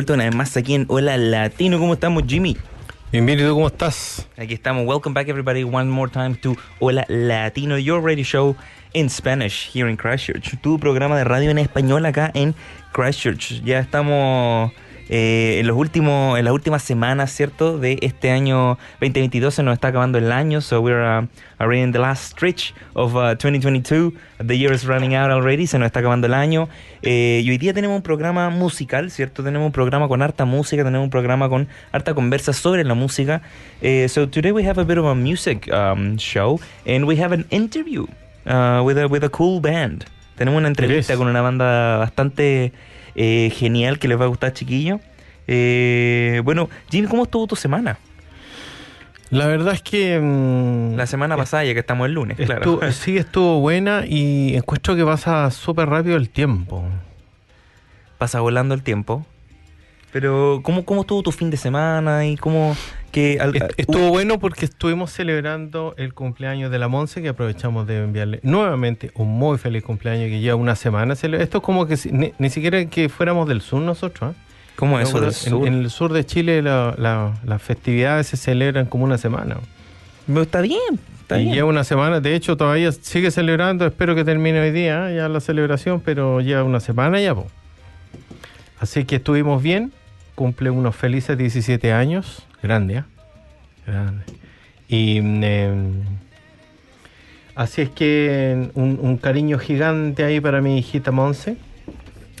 Vuelta una vez más aquí en Hola Latino. ¿Cómo estamos, Jimmy? Bienvenido, ¿tú cómo estás? Aquí estamos. Welcome back, everybody, one more time to Hola Latino, your radio show in Spanish here in Christchurch. Tu programa de radio en español acá en Christchurch. Ya estamos eh, en los últimos, en las últimas semanas, ¿cierto? De este año 2022 se nos está acabando el año, so we're uh, already in the last stretch of uh, 2022. The year is running out already, se nos está acabando el año. Eh, y hoy día tenemos un programa musical, ¿cierto? Tenemos un programa con harta música, tenemos un programa con harta conversa sobre la música. Eh, so today we have a bit of a music um, show and we have an interview uh, with, a, with a cool band. Tenemos una entrevista is. con una banda bastante eh, genial que les va a gustar, chiquillo. Eh, bueno, Jimmy, ¿cómo estuvo tu semana? La verdad es que... mm, La semana pasada, ya que estamos el lunes, claro. sí, estuvo buena y encuentro que pasa súper rápido el tiempo. Pasa volando el tiempo. Pero, ¿cómo, cómo estuvo tu fin de semana? y cómo que al- Est- Estuvo bueno porque estuvimos celebrando el cumpleaños de la Monse, que aprovechamos de enviarle nuevamente un muy feliz cumpleaños que lleva una semana. Esto es como que si- ni, ni siquiera que fuéramos del sur nosotros. ¿eh? ¿Cómo es eso En- del sur? En, el sur de Chile la- la- las festividades se celebran como una semana. Pero Está bien, está y bien. lleva una semana, de hecho todavía sigue celebrando, espero que termine hoy día ¿eh? ya la celebración, pero lleva una semana ya. po. Así que estuvimos bien, cumple unos felices 17 años, grande, ¿eh? Grande. Y mm, em, así es que un, un cariño gigante ahí para mi hijita Monse,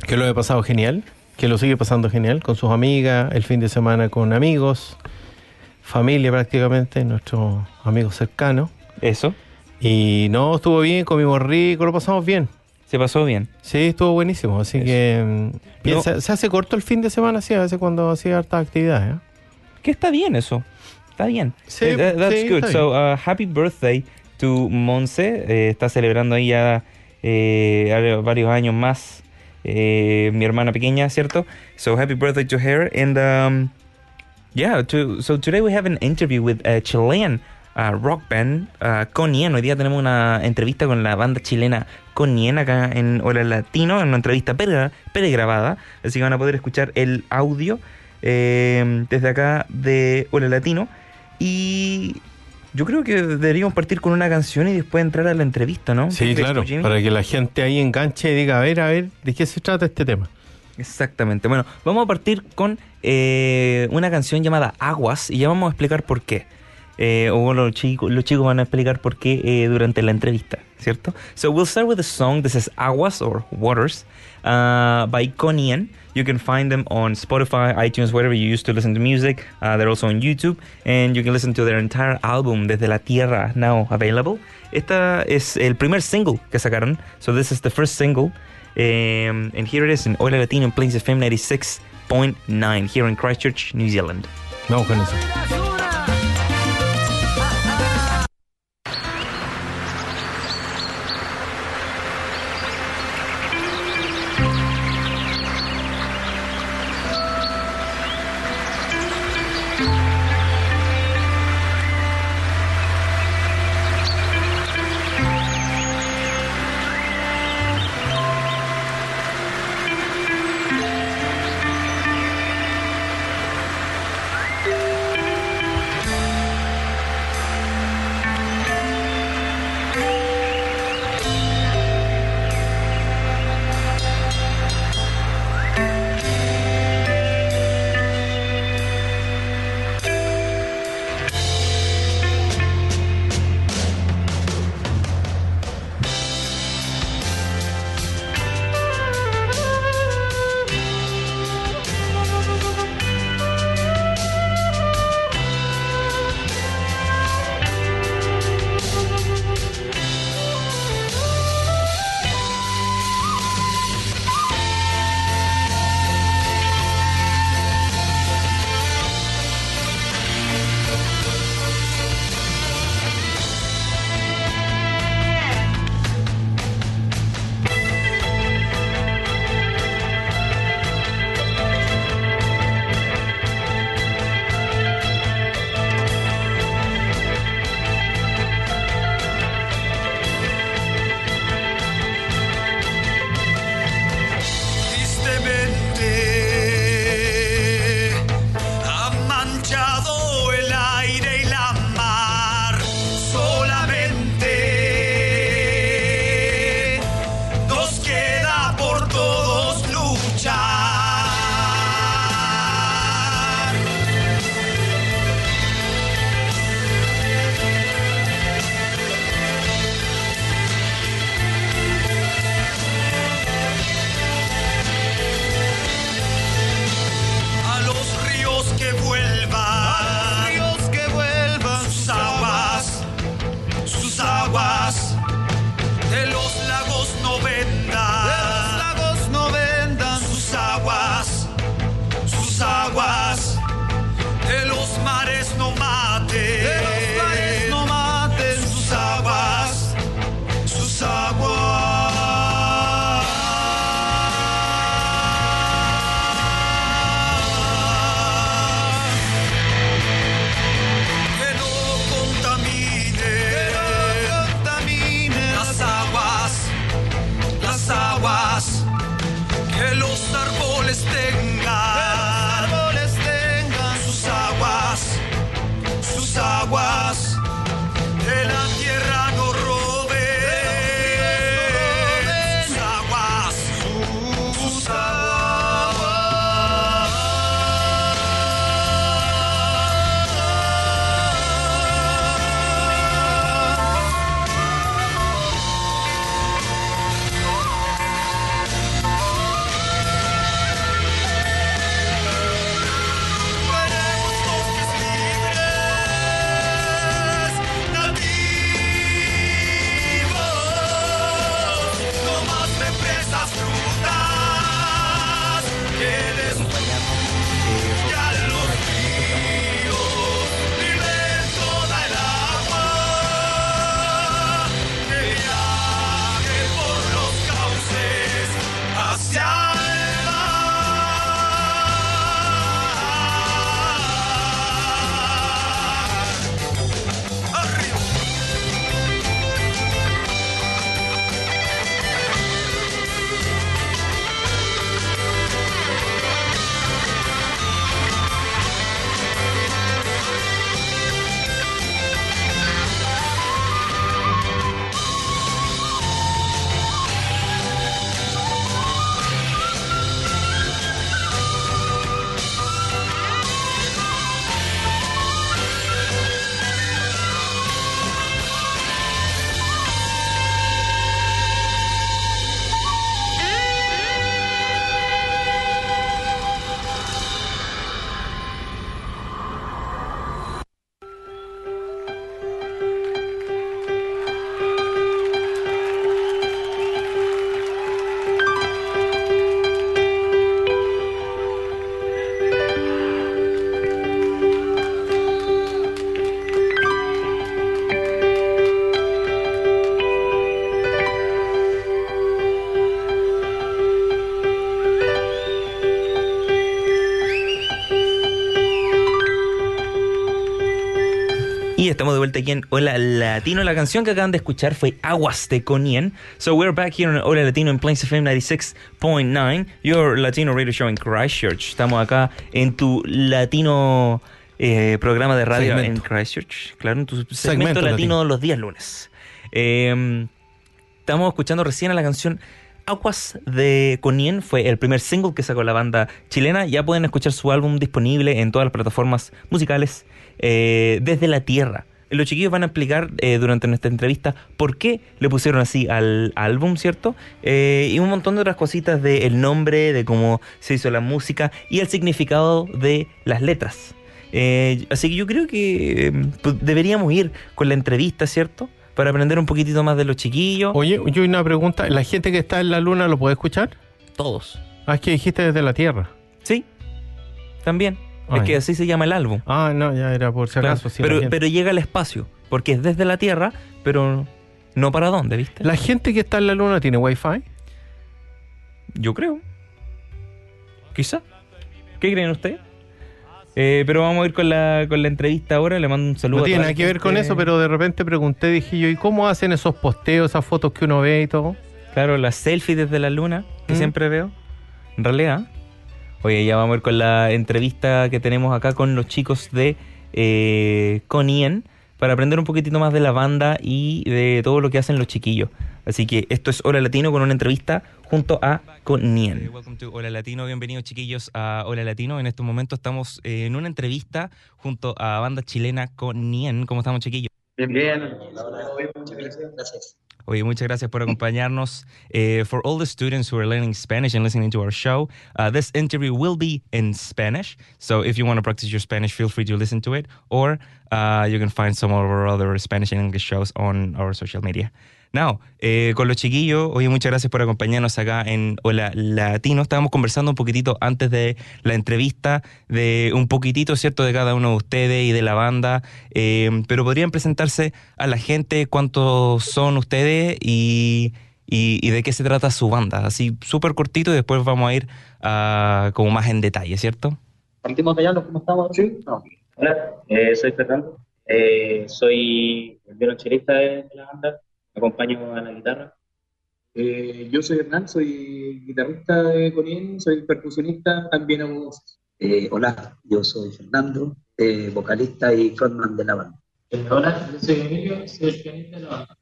que lo he pasado genial, que lo sigue pasando genial con sus amigas, el fin de semana con amigos, familia prácticamente, nuestros amigos cercanos. Eso, Y no, estuvo bien, comimos rico, lo pasamos bien. se pasó bien. Sí, estuvo buenísimo. Así Eso. que mm, bien, se hace corto el fin de semana, sí, a veces cuando hacía hartas actividades. ¿eh? Que está bien eso. Está bien. Sí, Eh, that- that's sí, good. está So, uh, happy birthday to Monse. Eh, está celebrando ahí ya eh, varios años más. eh, mi hermana pequeña, ¿cierto? So, happy birthday to her. And, um, yeah, to, so today we have an interview with a Chilean uh, rock band, uh, Conien. Hoy día tenemos una entrevista con la banda chilena Conien acá en Hora Latino, en una entrevista pre- pregrabada. Así que van a poder escuchar el audio eh, desde acá de Hora Latino. Y yo creo que deberíamos partir con una canción y después entrar a la entrevista, ¿no? ¿Qué Sí, claro, para que la gente ahí enganche y diga, a ver, a ver, ¿de qué se trata este tema? Exactamente. Bueno, vamos a partir con eh, una canción llamada Aguas y ya vamos a explicar por qué. Eh, o los chicos, los chicos van a explicar por qué eh, durante la entrevista, ¿cierto? So we'll start with the song. This is Aguas or Waters uh, by Conien. You can find them on Spotify, iTunes, wherever you used to listen to music. Uh, they're also on YouTube, and you can listen to their entire album Desde la Tierra now available. Esta es el primer single que sacaron. So this is the first single. Um, and here it is in Oila Latino in Plains FM 96.9 here in Christchurch, New Zealand. Vamos con eso. Vuelta aquí en Hola Latino. La canción que acaban de escuchar fue Aguas de Conien. So we're back here on Hola Latino en Plains FM 96.9, your Latino radio show in Christchurch. Estamos acá en tu latino eh, programa de radio Segmento. en Christchurch. Claro, en tu segmento, Segmento latino, latino. los días lunes. Eh, estamos escuchando recién a la canción Aguas de Conien fue el primer single que sacó la banda chilena. Ya pueden escuchar su álbum disponible en todas las plataformas musicales eh, desde la tierra. Los chiquillos van a explicar eh, durante nuestra entrevista por qué le pusieron así al álbum, ¿cierto? Eh, y un montón de otras cositas del nombre, de cómo se hizo la música y el significado de las letras. Eh, así que yo creo que eh, pues, deberíamos ir con la entrevista, ¿cierto? Para aprender un poquitito más de los chiquillos. Oye, yo una pregunta. ¿La gente que está en la luna lo puede escuchar? Todos. Ah, es que dijiste desde la Tierra. Sí, también. Es que así se llama el álbum. Ah, no, ya era por si Claro, acaso. la, pero, gente. pero llega al espacio, porque es desde la Tierra, pero no para dónde, ¿viste? ¿La gente que está en la luna tiene wifi? Yo creo. Quizá. ¿Qué creen ustedes? Eh, pero vamos a ir con la, con la entrevista ahora. Le mando un saludo No tiene nada que ver con eso, pero de repente pregunté, dije yo, ¿y cómo hacen esos posteos, esas fotos que uno ve y todo? Claro, la selfie desde la luna, que Mm. siempre veo. En realidad. Oye, ya vamos a ir con la entrevista que tenemos acá con los chicos de eh, Conien para aprender un poquitito más de la banda y de todo lo que hacen los chiquillos. Así que esto es Hola Latino con una entrevista junto a Conien. Welcome to Hola Latino, bienvenidos chiquillos a Hola Latino. En este momento estamos eh, en una entrevista junto a banda chilena Conien. ¿Cómo estamos chiquillos? Bien, bien. Muchas gracias. Gracias. Oye, muchas gracias por acompañarnos. Eh, for all the students who are learning Spanish and listening to our show, uh, this interview will be in Spanish. So if you want to practice your Spanish, feel free to listen to it, or uh, you can find some of our other Spanish and English shows on our social media. Now, eh, con los chiquillos, oye, muchas gracias por acompañarnos acá en Hola Latino. Estábamos conversando un poquitito antes de la entrevista, de un poquitito, ¿cierto?, de cada uno de ustedes y de la banda. Eh, pero podrían presentarse a la gente cuántos son ustedes y, y- y de qué se trata su banda. Así, súper cortito y después vamos a ir a, como más en detalle, ¿cierto? Partimos de allá, ¿cómo estamos? Sí. No. Hola, eh, soy Fernando. Eh, soy el violonchelista de la banda. Acompaño a la guitarra. Eh, yo soy Hernán, soy guitarrista de Conien, soy percusionista, también hago voces. Eh, hola, yo soy Fernando, eh, vocalista y frontman de la banda. Eh, hola, yo soy Emilio, soy el pianista de la banda.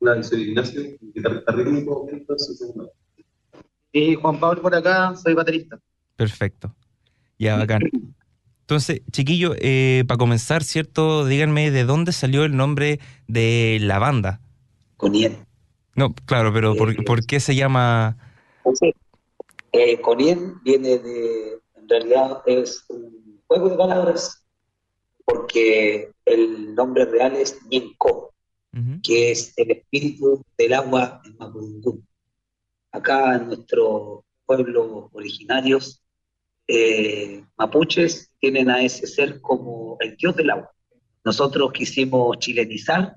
Hola, soy Ignacio, guitarrista rítmico, entonces, segundo. Y Juan Pablo por acá, soy baterista. Perfecto. Ya, bacán. Entonces, chiquillo, eh, para comenzar, ¿cierto? Díganme de dónde salió el nombre de la banda. No, claro, pero ¿por, Eh, por qué se llama...? Eh, Conien viene de, en realidad es un juego de palabras, porque el nombre real es Ñenco, Ujú. que es el espíritu del agua en Mapudungun. Acá en nuestros pueblos originarios, eh, mapuches tienen a ese ser como el dios del agua. Nosotros quisimos chilenizar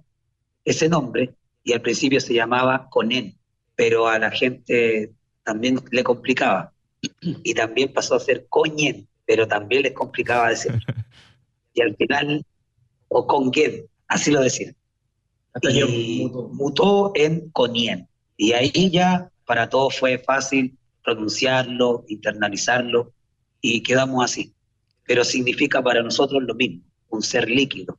ese nombre y al principio se llamaba Conen, pero a la gente también le complicaba. Y también pasó a ser Coñen, pero también les complicaba decir. Y al final, o Congued, así lo decían. Y mutó. mutó en Conien. Y ahí ya para todos fue fácil pronunciarlo, internalizarlo, y quedamos así. Pero significa para nosotros lo mismo, un ser líquido,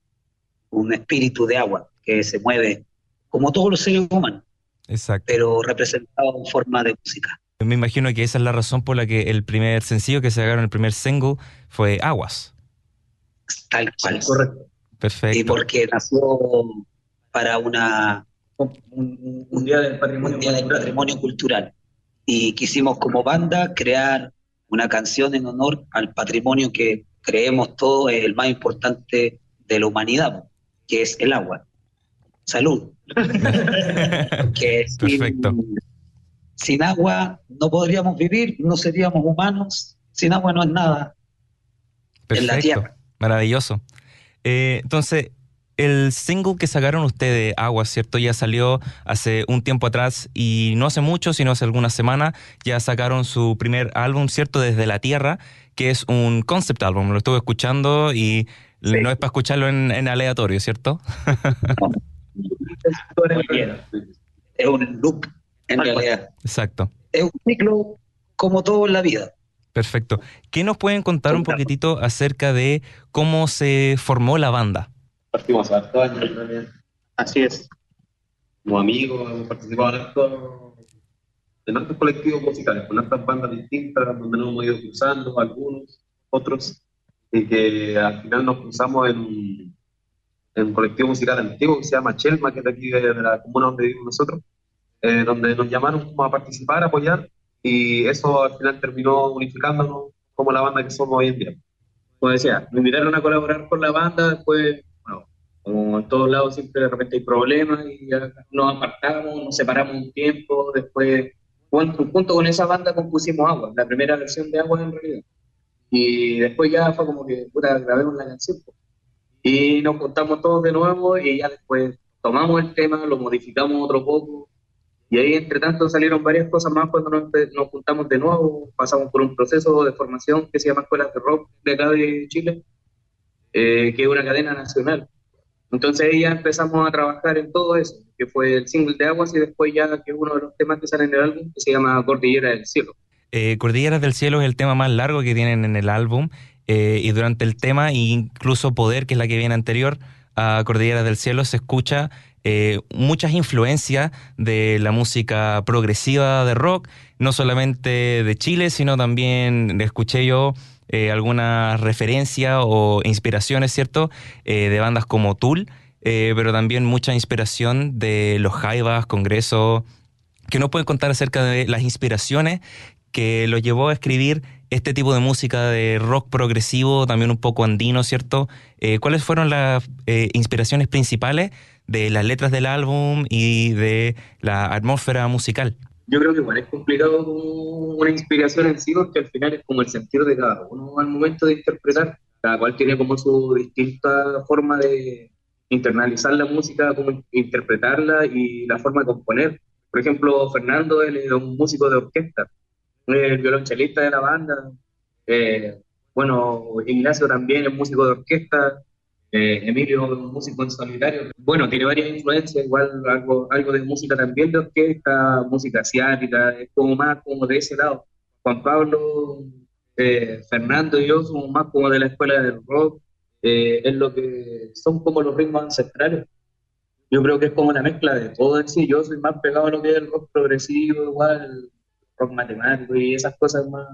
un espíritu de agua que se mueve como todos los seres humanos, Exacto. pero representado en forma de música. Me imagino que esa es la razón por la que el primer sencillo que se sacaron, el primer single, fue Aguas. Tal cual. Correcto. Y Perfecto. porque nació para una, Un, día del patrimonio un día del cultural. patrimonio cultural. Y quisimos como banda crear una canción en honor al patrimonio que creemos todos es el más importante de la humanidad, que es el agua. Salud. Sin, Perfecto. sin agua no podríamos vivir, no seríamos humanos. Sin agua no es nada. en la Perfecto. tierra. Maravilloso. Eh, entonces, el single que sacaron ustedes, Aguas, ¿cierto? Ya salió hace un tiempo atrás y no hace mucho, sino hace algunas semanas, ya sacaron su primer álbum, ¿cierto? Desde la Tierra, que es un concept álbum. Lo estuve escuchando y No es para escucharlo en, aleatorio, ¿cierto? es un loop, en realidad. Exacto. Es un ciclo como todo en la vida. Perfecto. ¿Qué nos pueden contar un poquitito acerca de cómo se formó la banda? Partimos hace dos años también. Así es. Como amigos, hemos participado en otros colectivos musicales, con otras bandas distintas, donde nos hemos ido cruzando, algunos, otros, y que al final nos cruzamos en, en un colectivo musical antiguo que se llama Chelma, que es de aquí de, la comuna donde vivimos nosotros, eh, donde nos llamaron como a participar, a apoyar, y eso al final terminó unificándonos como la banda que somos hoy en día. Como decía, me invitaron a colaborar con la banda, después, bueno, como en todos lados siempre de repente hay problemas y ya nos apartamos, nos separamos un tiempo, después junto con esa banda compusimos Agua, la primera versión de Agua en realidad. Y después ya fue como que, puta, grabemos la canción. Y nos juntamos todos de nuevo y ya después tomamos el tema, lo modificamos otro poco. Y ahí, entre tanto, salieron varias cosas más cuando nos, nos juntamos de nuevo. Pasamos por un proceso de formación que se llama Escuelas de Rock de acá de Chile, eh, que es una cadena nacional. Entonces ahí ya empezamos a trabajar en todo eso, que fue el single de Aguas y después ya que es uno de los temas que salen en el álbum, que se llama Cordillera del Cielo. Eh, del Cielo es el tema más largo que tienen en el álbum eh, y durante el tema, incluso Poder, que es la que viene anterior a Cordilleras del Cielo, se escucha eh, muchas influencias de la música progresiva de rock, no solamente de Chile, sino también escuché yo eh, algunas referencias o inspiraciones, ¿cierto? Eh, de bandas como Tool, pero también mucha inspiración de los Jaivas, Congreso, que nos pueden contar acerca de las inspiraciones que lo llevó a escribir este tipo de música de rock progresivo, también un poco andino, ¿cierto? ¿Cuáles fueron las inspiraciones principales de las letras del álbum y de la atmósfera musical? yo creo que igual es complicado una inspiración en sí, porque al final es como el sentido de cada uno al momento de interpretar. Cada cual tiene como su distinta forma de internalizar la música, como interpretarla y la forma de componer. Por ejemplo, Fernando él es un músico de orquesta, el violonchelista de la banda. Eh, bueno, Ignacio también es músico de orquesta. Eh, Emilio es músico en solitario. Bueno, tiene varias influencias, igual algo, algo de música también de orquesta, música asiática, es como más como de ese lado. Juan Pablo, eh, Fernando y yo somos más como de la escuela del rock, eh, es lo que son como los ritmos ancestrales. Yo creo que es como una mezcla de todo en sí. Yo soy más pegado a lo que es el rock progresivo, igual, rock matemático y esas cosas más,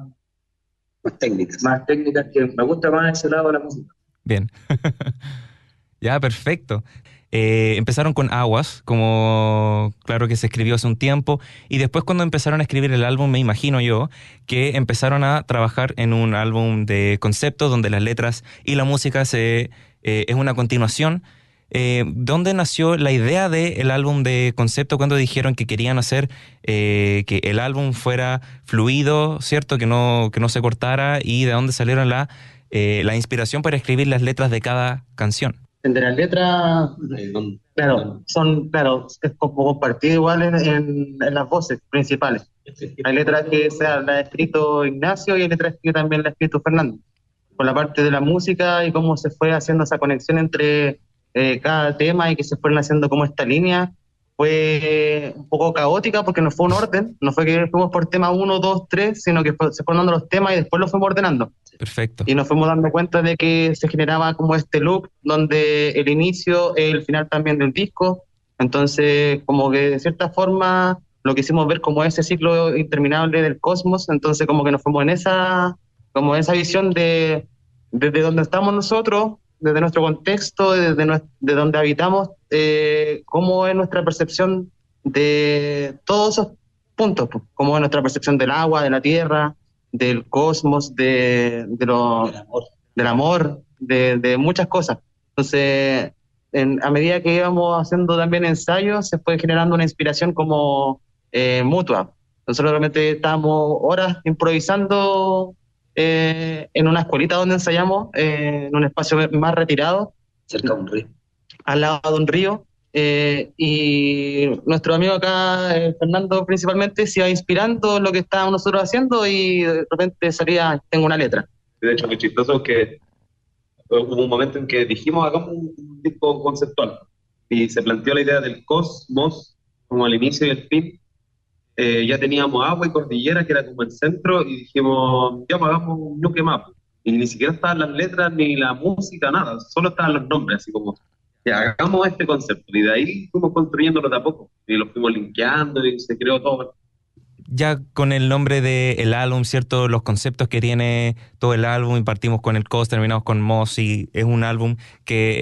más técnicas. Más técnicas que me gusta más ese lado de la música. Bien. ya, perfecto. Eh, empezaron con Aguas, como claro que se escribió hace un tiempo, y después cuando empezaron a escribir el álbum, me imagino yo, que empezaron a trabajar en un álbum de concepto donde las letras y la música se, eh, es una continuación. Eh, ¿Dónde nació la idea del álbum de concepto cuando dijeron que querían hacer que el álbum fuera fluido, ¿cierto? Que no, que no se cortara y de dónde salieron la eh, la inspiración para escribir las letras de cada canción. De las letras, claro, son, claro, es como compartido igual en, las voces principales. Hay letras que se la ha escrito Ignacio y hay letras que también la ha escrito Fernando. Por la parte de la música y cómo se fue haciendo esa conexión entre eh, cada tema y que se fueron haciendo como esta línea, fue un poco caótica porque no fue un orden, no fue que fuimos por tema 1, 2, 3, sino que se fueron dando los temas y después los fuimos ordenando. Perfecto. Y nos fuimos dando cuenta de que se generaba como este look donde el inicio, el final también del disco, entonces como que de cierta forma lo quisimos ver como ese ciclo interminable del cosmos, entonces como que nos fuimos en esa, como esa visión de desde donde estamos nosotros, desde nuestro contexto, desde de donde habitamos, eh, cómo es nuestra percepción de todos esos puntos, pues, cómo es nuestra percepción del agua, de la tierra, del cosmos, de, lo, del amor, de, muchas cosas. Entonces, a medida que íbamos haciendo también ensayos, se fue generando una inspiración como eh, mutua. Nosotros realmente estábamos horas improvisando eh, en una escuelita donde ensayamos, en un espacio más retirado. Cerca de un río al lado de un río. Eh, y nuestro amigo acá, eh, Fernando, principalmente, se iba inspirando lo que estábamos nosotros haciendo y de repente salía, tengo una letra. De hecho, muy chistoso que hubo un momento en que dijimos, hagamos un, disco conceptual. Y se planteó la idea del cosmos como el inicio y el fin. Eh, ya teníamos agua y cordillera, que era como el centro, y dijimos, ya pues, hagamos un Ñuque Map. Y ni siquiera estaban las letras ni la música, nada, solo estaban los nombres, así como, ya hagamos este concepto. Y de ahí fuimos construyéndolo de a poco, y lo fuimos linkeando y se creó todo ya con el nombre del álbum, ¿cierto? Los conceptos que tiene todo el álbum, y partimos con el Cos, terminamos con Moss, y es un álbum que,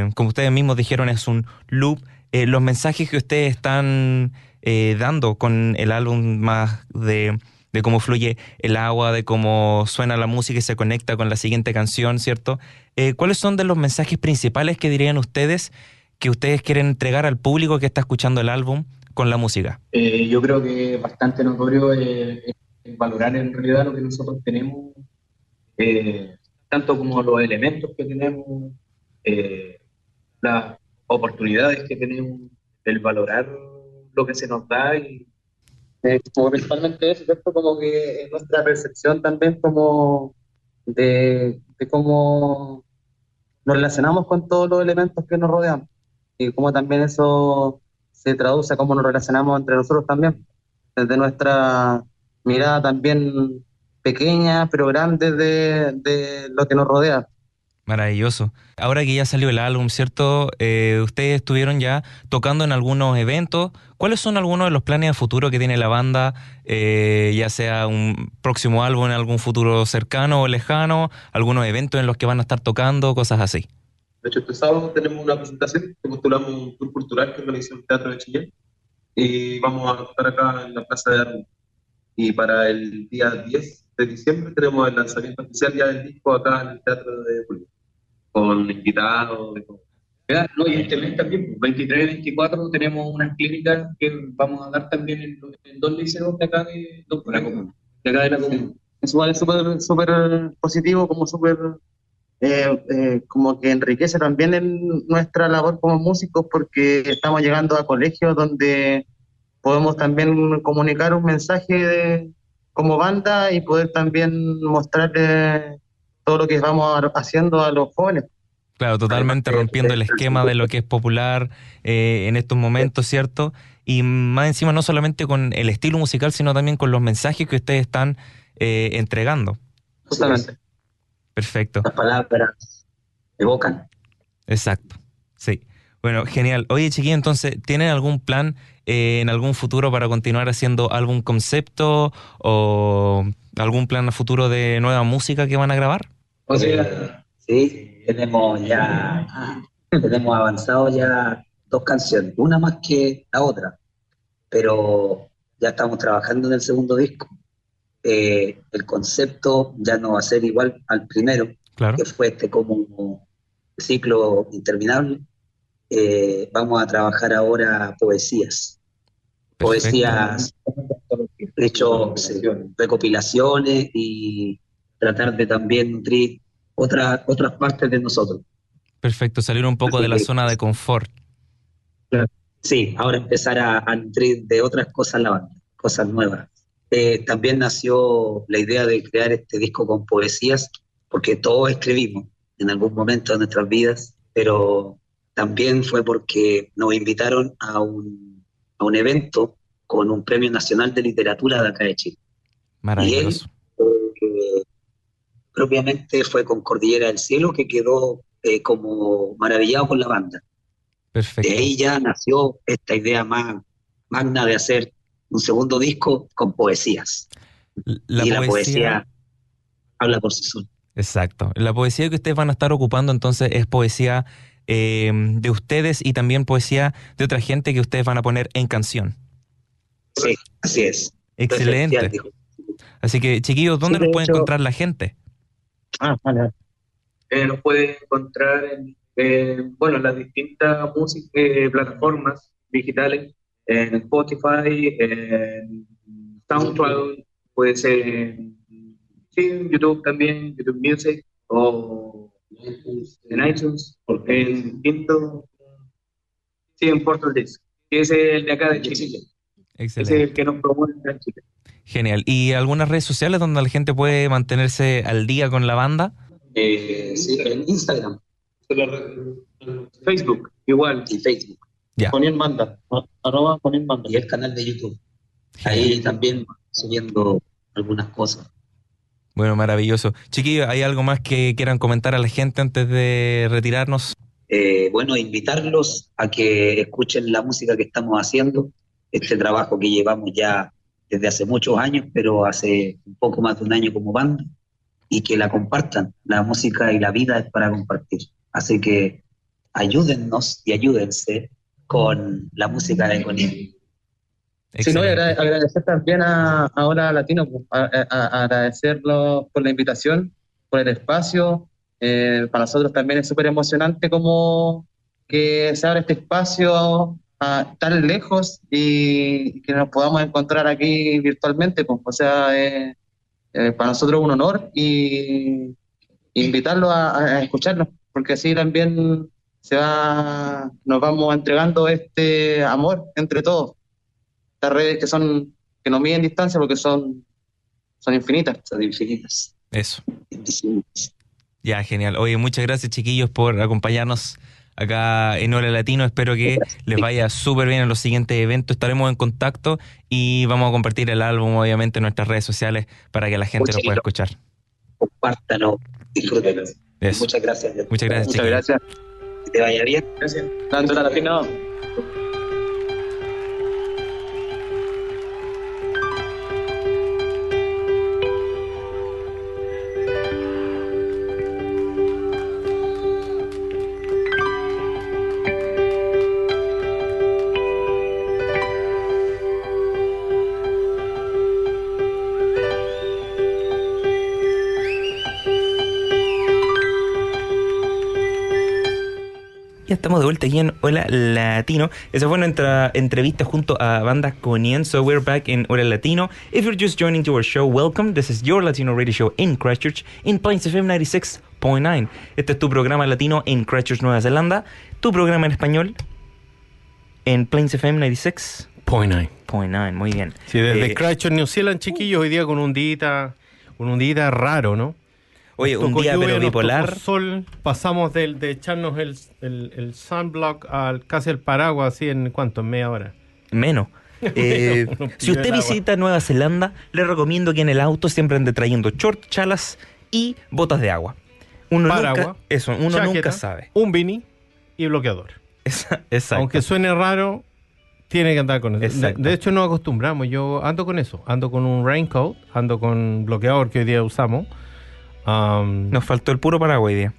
eh, como ustedes mismos dijeron, es un loop. Eh, los mensajes que ustedes están eh, dando con el álbum más de, de, cómo fluye el agua, de cómo suena la música y se conecta con la siguiente canción, ¿cierto? ¿Cuáles son de los mensajes principales que dirían ustedes que ustedes quieren entregar al público que está escuchando el álbum? con la música? Eh, yo creo que bastante notorio es, valorar en realidad lo que nosotros tenemos, eh, tanto como los elementos que tenemos, eh, las oportunidades que tenemos, el valorar lo que se nos da y como principalmente eso, ¿cierto? Como que nuestra percepción también como de, de cómo nos relacionamos con todos los elementos que nos rodean y cómo también eso se traduce a cómo nos relacionamos entre nosotros también, desde nuestra mirada también pequeña, pero grande de, lo que nos rodea. Maravilloso. Ahora que ya salió el álbum, ¿cierto? Eh, ustedes estuvieron ya tocando en algunos eventos. ¿Cuáles son algunos de los planes a futuro que tiene la banda? Eh, ya sea un próximo álbum en algún futuro cercano o lejano, algunos eventos en los que van a estar tocando, cosas así. De hecho, este sábado tenemos una presentación que postulamos un tour cultural que organiza el Teatro de Chile y vamos a estar acá en la Plaza de Armas. Y para el día 10 de diciembre tenemos el lanzamiento oficial ya del disco acá en el Teatro de Julio, con invitados, de. No, y este mes también, 23 y 24, tenemos unas clínicas que vamos a dar también en, dos liceos de acá de, la comuna. De acá de la comuna. Eso es súper positivo, como súper eh, eh, como que enriquece también en nuestra labor como músicos porque estamos llegando a colegios donde podemos también comunicar un mensaje como banda y poder también mostrarle todo lo que vamos haciendo a los jóvenes. Claro, totalmente rompiendo el esquema de lo que es popular eh, en estos momentos, ¿cierto? Y más encima no solamente con el estilo musical, sino también con los mensajes que ustedes están entregando. Justamente. Perfecto. Las palabras evocan. Exacto, sí. Bueno, genial. Oye, chiquillo, entonces, ¿tienen algún plan eh, en algún futuro para continuar haciendo algún concepto o algún plan a futuro de nueva música que van a grabar? O sea, sí, tenemos ya, tenemos avanzado ya dos canciones, una más que la otra, pero ya estamos trabajando en el segundo disco. Eh, el concepto ya no va a ser igual al primero, que fue este como ciclo interminable. Eh, vamos a trabajar ahora poesías. Poesías, de hecho, recopilaciones y tratar de también nutrir otras otras partes de nosotros. Perfecto, salir un poco de la zona de confort. Sí, ahora empezar a, a nutrir de otras cosas la banda, cosas nuevas. Eh, también nació la idea de crear este disco con poesías, porque todos escribimos en algún momento de nuestras vidas, pero también fue porque nos invitaron a un, a un evento con un premio nacional de literatura de acá de Chile. Maravilloso. Y él, propiamente fue con Cordillera del Cielo, que quedó eh, como maravillado con la banda. Perfecto. De ahí ya nació esta idea más magna de hacer un segundo disco con poesías. La y poesía... la poesía habla por sí sola. Exacto. La poesía que ustedes van a estar ocupando entonces es poesía eh, de ustedes y también poesía de otra gente que ustedes van a poner en canción. Sí, así es. Excelente. Así que, chiquillos, ¿dónde nos puede encontrar la gente? Ah, vale. Eh, nos puede encontrar en, eh, bueno, las distintas músicas, eh, plataformas digitales en Spotify, en SoundCloud, puede ser en, YouTube también, YouTube Music o en iTunes, en Quinto, sí, en Portal Disc, que es el de acá de Chile. Excelente. Es el que nos promueve en Chile. Genial. ¿Y algunas redes sociales donde la gente puede mantenerse al día con la banda? Eh, sí, en Instagram Facebook, igual. y Facebook. Ya. Ponían banda. Arroba ponían banda. Y el canal de YouTube. Ahí también subiendo algunas cosas. Bueno, maravilloso. Chiquillos, ¿hay algo más que quieran comentar a la gente antes de retirarnos? Eh, bueno, invitarlos a que escuchen la música que estamos haciendo, este trabajo que llevamos ya desde hace muchos años, pero hace un poco más de un año como banda, y que la compartan. La música y la vida es para compartir. Así que ayúdennos y ayúdense con la música de Conil. Sí, no, y agradecer también a, a Hora Latino, pues, a, a- a- agradecerlo por la invitación, por el espacio. Eh, para nosotros también es súper emocionante como que se abra este espacio a, tan lejos y que nos podamos encontrar aquí virtualmente. Pues, o sea, eh, eh, para nosotros es un honor y invitarlos a, a escucharnos, porque así también se va, nos vamos entregando este amor entre todos estas redes que son que no miden distancia porque son son infinitas. Son infinitas. Eso. Ya, genial. Oye, muchas gracias, chiquillos, por acompañarnos acá en Hora Latino. Espero que les vaya súper bien en los siguientes eventos. Estaremos en contacto y vamos a compartir el álbum, obviamente, en nuestras redes sociales para que la gente lo pueda escuchar. Compártanlo, disfrútenlo. Eso. Muchas gracias. Muchas gracias, Muchas gracias. Que te vaya bien. Gracias. Tanto la latino. Vuelta aquí en Hola Latino. Esa fue nuestra entrevista junto a Banda Conien. So we're back in Hola Latino. If you're just joining to our show, welcome. This is your Latino radio show in Christchurch in Plains FM 96.9. Este es tu programa latino en Christchurch, Nueva Zelanda. Tu programa en español en Plains FM 96.9. Point nine. Muy bien. Sí, desde Eh, Christchurch, New Zealand, chiquillos, hoy día con un día, con un día raro, ¿no? Oye, un día lluvia, pero bipolar. sol, pasamos del, de echarnos el, el, el sunblock al casi el paraguas, así en cuánto, en media hora. Menos. Eh, si usted visita Nueva Zelanda, le recomiendo que en el auto siempre ande trayendo short, chalas y botas de agua. Uno Paraguas, nunca, eso, uno chaqueta, nunca sabe. Un beanie y bloqueador. Exacto. Aunque suene raro, tiene que andar con eso. De, Exacto. de hecho, nos acostumbramos. Yo ando con eso. Ando con un raincoat, ando con bloqueador que hoy día usamos. Am, Nos faltó el puro Paraguay día.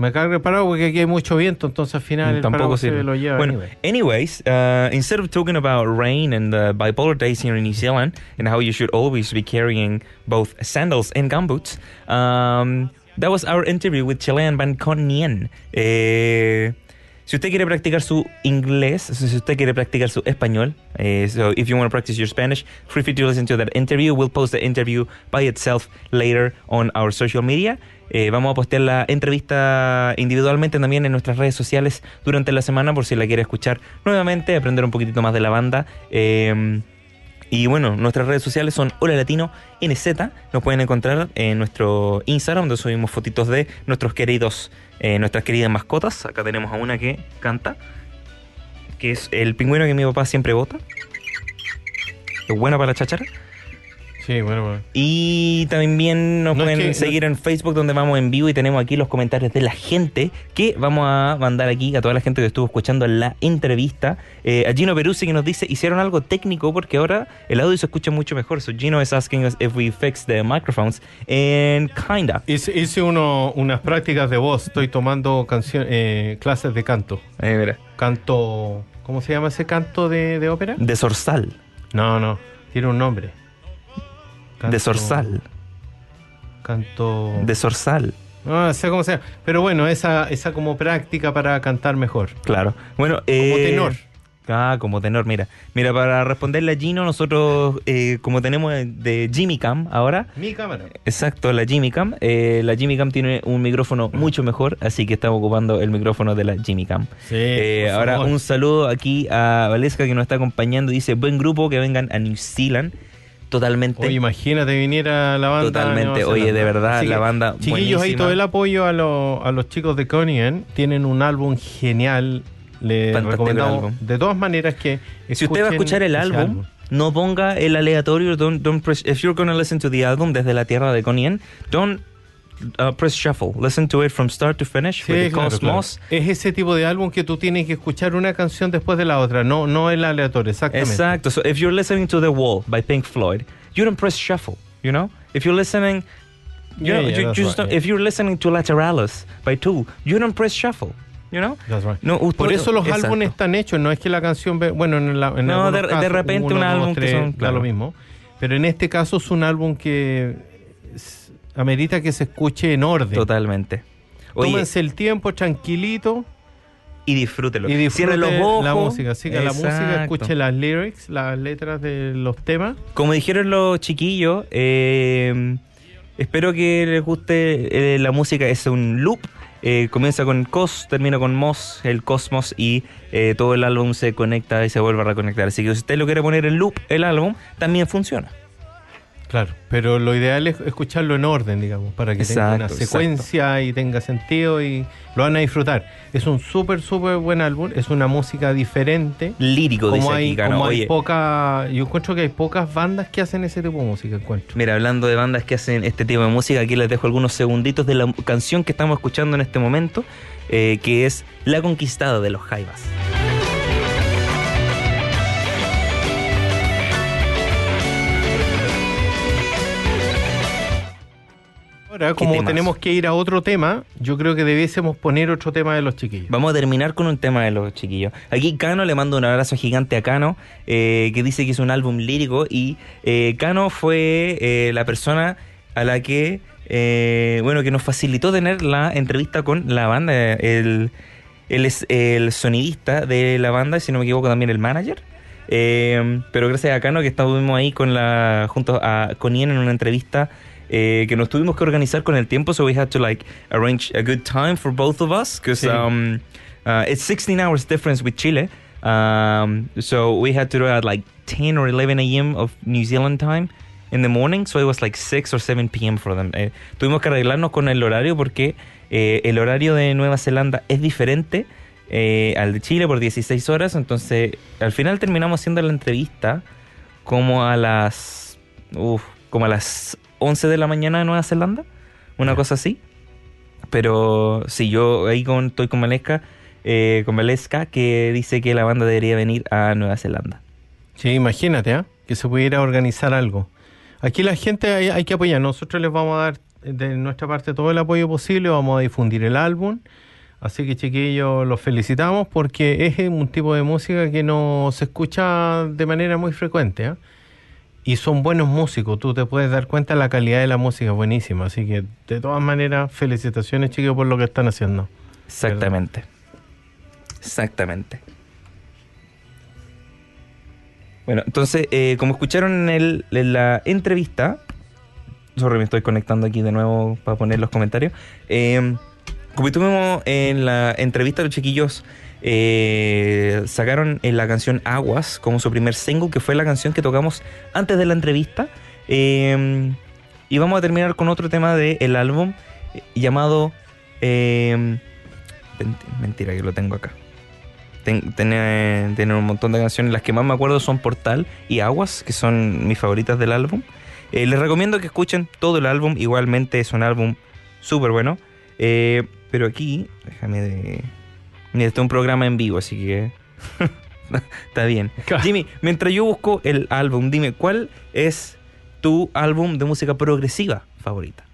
Me cargo el paraguas porque aquí hay mucho viento, entonces al final el Tampoco paraguas se lo lleva. Bueno, anyway. anyways, uh, instead of talking about rain and the bipolar days here in New Zealand and how you should always be carrying both sandals and gumboots, um, that was our interview with Chilean band Con Nien. Eh, si usted quiere practicar su inglés, si usted quiere practicar su español, eh, so if you want to practice your Spanish, feel free to listen to that interview. We'll post the interview by itself later on our social media. Eh, vamos a postear la entrevista individualmente también en nuestras redes sociales durante la semana por si la quiere escuchar nuevamente, aprender un poquitito más de la banda. Eh, y bueno, nuestras redes sociales son Hola Latino NZ. Nos pueden encontrar en nuestro Instagram, donde subimos fotitos de nuestros queridos, eh, nuestras queridas mascotas. Acá tenemos a una que canta, que es el pingüino que mi papá siempre bota. Es buena para la chachara. Sí, bueno, bueno. Y también nos No, es pueden no- seguir en Facebook donde vamos en vivo y tenemos aquí los comentarios de la gente que vamos a mandar aquí a toda la gente que estuvo escuchando la entrevista. Eh, a Gino Peruzzi que nos dice, hicieron algo técnico porque ahora el audio se escucha mucho mejor. So Gino is asking us if we fix the microphones and kinda. Hice, hice uno, unas prácticas de voz. Estoy tomando eh, clases de canto. Eh, mira, Canto. ¿Cómo se llama ese canto de, de ópera? de Sorsal, No, no. Tiene un nombre. Canto- de Sorsal, Canto. de Sorsal. No sé cómo sea. Pero bueno, esa, esa como práctica para cantar mejor. Claro. Bueno, Como eh, tenor. Ah, como tenor, mira. Mira, para responderle a Gino, nosotros, eh, como tenemos de Jimmy Cam ahora, Mi cámara. Exacto, la Jimmy Cam. Eh, la Jimmy Cam tiene un micrófono mucho mejor, así que estamos ocupando el micrófono de la Jimmy Cam. Sí. Eh, ahora favor. un saludo aquí a Valesca que nos está acompañando. Dice, buen grupo, que vengan a New Zealand. Totalmente. Oye, imagínate viniera la banda. Totalmente. Oye, de verdad, la banda Chiquillos, ahí buenísima. todo el apoyo a, los- a los chicos de Conien. Tienen un álbum genial. Fantástico recomendamos de todas maneras que. Si usted va a escuchar el álbum, no ponga el aleatorio. Don't, don't press, if you're going to listen to the album desde la tierra de Conien, don't uh, press shuffle. Listen to it from start to finish Sí, with claro, Cosmos. claro. Es ese tipo de álbum que tú tienes que escuchar una canción después de la otra, no, no el aleatorio, exactamente. Exacto. So if you're listening to The Wall by Pink Floyd, you don't press shuffle. You know, if you're listening, you Yeah, know, yeah, you that's just right, don't- yeah. if you're listening to Lateralis by Two, you don't press shuffle. You know. That's right. No, usted- Por eso los exacto. álbumes están hechos, no es que la canción, bueno, en, la, en No, de- repente uno, un dos, álbum que son- da lo mismo, pero en este caso es un álbum que amerita que se escuche en orden. Totalmente. Oye, Tómense el tiempo tranquilito y disfrútelo. y Cierre disfruten los ojos. la música. Siga la música, escuche las lyrics, las letras de los temas. Como dijeron los chiquillos, eh, espero que les guste eh, la música. Es un loop. eh, comienza con cos, termina con mos, el cosmos y eh, todo el álbum se conecta y se vuelve a reconectar. Así que si usted lo quiere poner en loop, el álbum también funciona. Claro, pero lo ideal es escucharlo en orden, digamos, para que tenga una Exacto, secuencia y tenga sentido y lo van a disfrutar. Es un súper, súper buen álbum, es una música diferente. Lírico, dice Como hay, aquí, hay poca, yo encuentro que hay pocas bandas que hacen ese tipo de música, encuentro. Mira, hablando de bandas que hacen este tipo de música, aquí les dejo algunos segunditos de la canción que estamos escuchando en este momento, eh, que es La Conquistada de los Jaivas. Ahora, como tenemos que ir a otro tema, yo creo que debiésemos poner otro tema de los chiquillos. Vamos a terminar con un tema de los chiquillos. Aquí Cano le mando un abrazo gigante a Cano, eh, que dice que es un álbum lírico y eh, Cano fue eh, la persona a la que, eh, bueno, que nos facilitó tener la entrevista con la banda. Él, él es el sonidista de la banda, y si no me equivoco también el manager. Eh, pero gracias a Cano que estuvimos ahí con la, junto a con Ian en una entrevista eh, que nos tuvimos que organizar con el tiempo, so we had to like arrange a good time for both of us because Sí. um, uh, it's 16 hours difference with Chile. Um, so we had to do it at like 10 or 11 a.m. of New Zealand time in the morning, so it was like 6 or 7 p.m. for them. Eh, tuvimos que arreglarnos con el horario porque eh, el horario de Nueva Zelanda es diferente eh, al de Chile por 16 horas, entonces al final terminamos haciendo la entrevista como a las uf, como a las 11 de la mañana de Nueva Zelanda, una cosa así. Pero sí, yo ahí con, estoy con Valesca, eh, con Valesca que dice que la banda debería venir a Nueva Zelanda. Sí, imagínate, ¿ah? que se pudiera organizar algo. Aquí la gente hay, hay que apoyar. Nosotros les vamos a dar eh, de nuestra parte todo el apoyo posible. Vamos a difundir el álbum. Así que, chiquillos, los felicitamos porque es un tipo de música que no se escucha de manera muy frecuente. ¿ah? Y son buenos músicos. Tú te puedes dar cuenta la calidad de la música es buenísima. Así que, de todas maneras, felicitaciones, chiquillos, por lo que están haciendo. Exactamente. Exactamente. Bueno, entonces, eh, como escucharon en, la entrevista, sorry, me estoy conectando aquí de nuevo para poner los comentarios. Eh, como tuvimos en la entrevista, los chiquillos eh, sacaron eh, la canción Aguas como su primer single, que fue la canción que tocamos antes de la entrevista. Eh, y vamos a terminar con otro tema del álbum eh, llamado... eh, Ment- Mentira, que lo tengo acá. Tiene, tiene un montón de canciones. Las que más me acuerdo son Portal y Aguas, que son mis favoritas del álbum. Eh, les recomiendo que escuchen todo el álbum. Igualmente es un álbum súper bueno. Eh, pero aquí, déjame de. Mira, este es un programa en vivo, así que. Está bien. Jimmy, mientras yo busco el álbum, dime, ¿cuál es tu álbum de música progresiva favorita?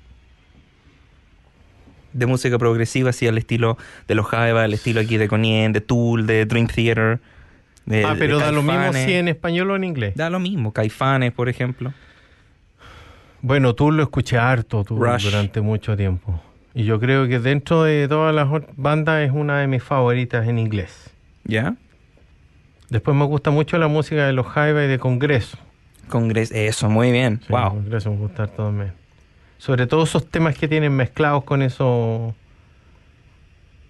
de música progresiva, así al estilo de los Jaiba, al estilo aquí de Conien, de Tool, de Dream Theater. de- ah, de pero da lo mismo si en español o en inglés. Da lo mismo, Caifanes, por ejemplo. Bueno, tú lo escuché harto tú, durante mucho tiempo. Y yo creo que dentro de todas las bandas es una de mis favoritas en inglés. ¿Ya? Después me gusta mucho la música de los Jaiba y de Congreso. Congreso, eso, muy bien. Sí, wow. Congreso me gusta también. Sobre todo esos temas que tienen mezclados con eso.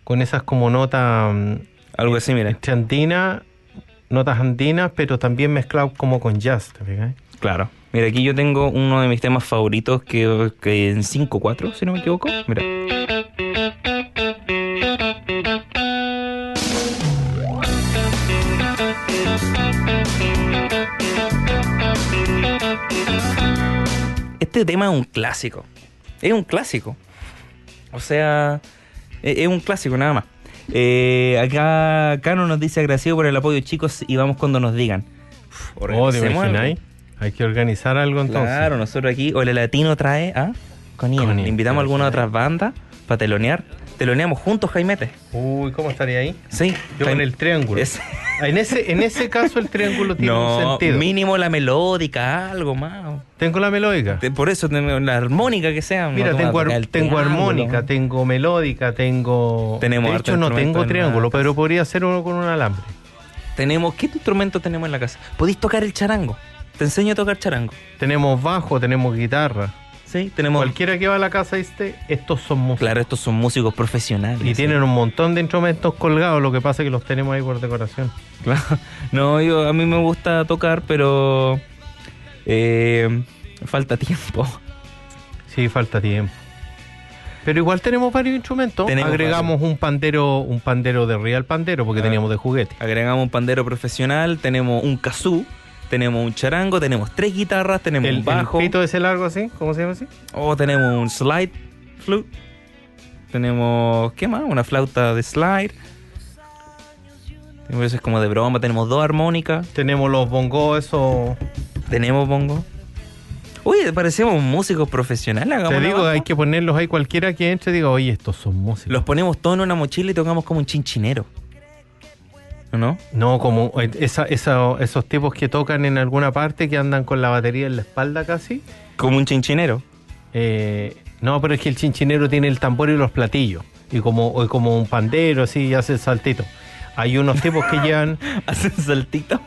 Con esas como notas mm, Algo así, mira. Notas andinas, pero también mezclado como con jazz, ¿te? Claro. Mira, aquí yo tengo uno de mis temas favoritos que, que en 5-4, si no me equivoco. Mira. Este tema es un clásico. Es un clásico. O sea, es, es un clásico nada más. Eh, acá Cano nos dice agradecido por el apoyo, chicos, y vamos cuando nos digan. Uf, Oh, ¿te imagináis? Hay que organizar algo entonces. Claro, nosotros aquí, o el latino trae a. Conien, Le invitamos a alguna otra banda para telonear. Teloneamos juntos, Jaimete. Uy, ¿cómo estaría ahí? Sí. Yo en el triángulo. Es- En ese, en ese caso el triángulo tiene un sentido. mínimo la melódica, algo más. Tengo la melódica. Te- Por eso, tenemos la armónica que sea. Mira, no te tengo, ar- tengo triángulo. armónica, tengo melódica, tengo... Tenemos de hecho, no tengo triángulo, pero podría ser uno con un alambre. Tenemos, ¿qué instrumento tenemos en la casa? ¿Podéis tocar el charango? Te enseño a tocar charango. Tenemos bajo, tenemos guitarra. Tenemos. Cualquiera que va a la casa este, estos son músicos. Claro, estos son músicos profesionales. Y sí. tienen un montón de instrumentos colgados, lo que pasa es que los tenemos ahí por decoración. Claro. No, yo a mí me gusta tocar, pero eh, falta tiempo. Sí, falta tiempo. Pero igual tenemos varios instrumentos. Tenemos Agregamos un pandero, un pandero de real pandero, porque Ah. teníamos de juguete. Agregamos un pandero profesional, tenemos un kazoo, tenemos un charango, tenemos tres guitarras, tenemos El, un bajo, el pito ese largo así, ¿cómo se llama así? o tenemos un slide flute, tenemos ¿qué más? Una flauta de slide. Tenemos eso es como de broma, tenemos dos armónicas, Tenemos los bongos, eso. tenemos bongo. Oye, parecemos músicos profesionales. Te digo, hay que ponerlos ahí cualquiera que entre diga, oye, estos son músicos. Los ponemos todos en una mochila y tocamos como un chinchinero. ¿O no? No, como eh, esa, esa- esos tipos que tocan en alguna parte que andan con la batería en la espalda casi. Como un chinchinero. Eh, no, pero es que el chinchinero tiene el tambor y los platillos. Y como, o como un pandero, así, y hace el saltito. Hay unos tipos que llevan. Hacen saltito.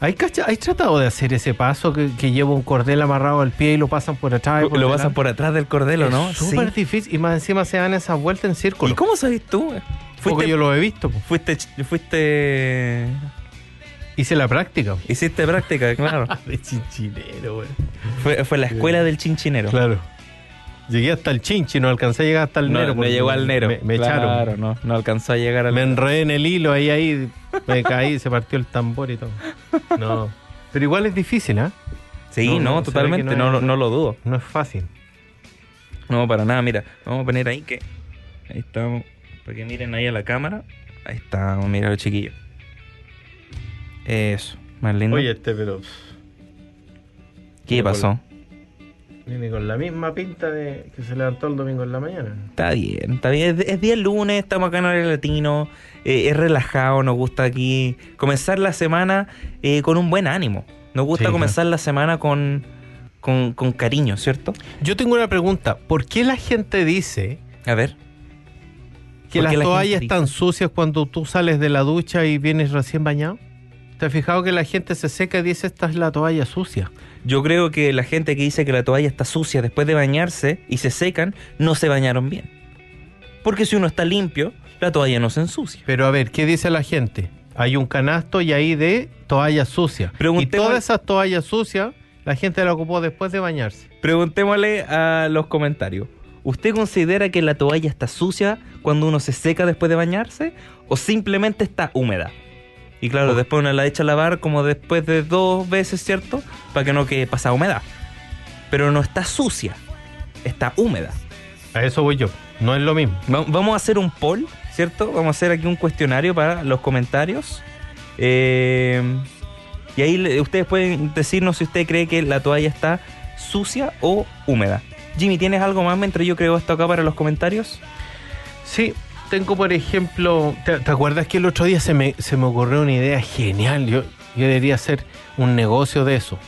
¿Hay, ¿Hay tratado de hacer ese paso que, que lleva un cordel amarrado al pie y lo pasan por atrás? y por Lo delante? pasan por atrás del cordelo, ¿no? Es súper Sí. difícil y más encima se dan esas vueltas en círculo. ¿Y cómo sabes tú? Porque Fuiste, yo lo he visto. po. fuiste, fuiste, Hice la práctica. hiciste práctica, claro. De chinchinero, güey. Fue, fue la escuela del chinchinero. Claro. Llegué hasta el chinchi, no alcancé a llegar hasta el No, nero. no porque llegó al nero. Me, me Claro, echaron. no, no alcanzó a llegar al Me enredé en el hilo ahí, ahí. Me caí, se partió el tambor y todo. No. Pero igual es difícil, ¿ah? Sí, No, totalmente, no, no lo- es- no lo dudo. No es fácil. No, para nada, mira, vamos a poner ahí que. Ahí estamos, para que miren ahí a la cámara. Ahí estamos, mira los chiquillos. Eso, más lindo. Oye, este, pero. ¿Qué pero pasó? Viene con la misma pinta de que se levantó el domingo en la mañana. Está bien, está bien. Es, es día lunes, estamos acá en el latino. eh, es relajado, nos gusta aquí comenzar la semana eh, con un buen ánimo. Nos gusta Sí, comenzar la semana con, con, con cariño, ¿cierto? Yo tengo una pregunta. ¿Por qué la gente dice A ver. Que ¿Por las la toallas están sucias cuando tú sales de la ducha y vienes recién bañado? ¿Te has fijado que la gente se seca y dice esta es la toalla sucia? Yo creo que la gente que dice que la toalla está sucia después de bañarse y se secan, no se bañaron bien. Porque si uno está limpio, la toalla no se ensucia. Pero a ver, ¿qué dice la gente? Hay un canasto y ahí de toallas sucias. Y todas esas toallas sucias, la gente la ocupó después de bañarse. Preguntémosle a los comentarios. ¿Usted considera que la toalla está sucia cuando uno se seca después de bañarse? ¿O simplemente está húmeda? Y claro, Oh. después uno la echa a lavar como después de dos veces, ¿cierto? Para que no quede pasada humedad. Pero no está sucia, está húmeda. A eso voy yo. No es lo mismo. Va- Vamos a hacer un poll, ¿cierto? Vamos a hacer aquí un cuestionario para los comentarios. Eh, y ahí ustedes pueden decirnos si usted cree que la toalla está sucia o húmeda. Jimmy, ¿tienes algo más mientras yo creo esto acá para los comentarios? Sí, tengo por ejemplo, ¿te, te acuerdas que el otro día se me, se me ocurrió una idea genial? Yo, yo debería hacer un negocio de eso.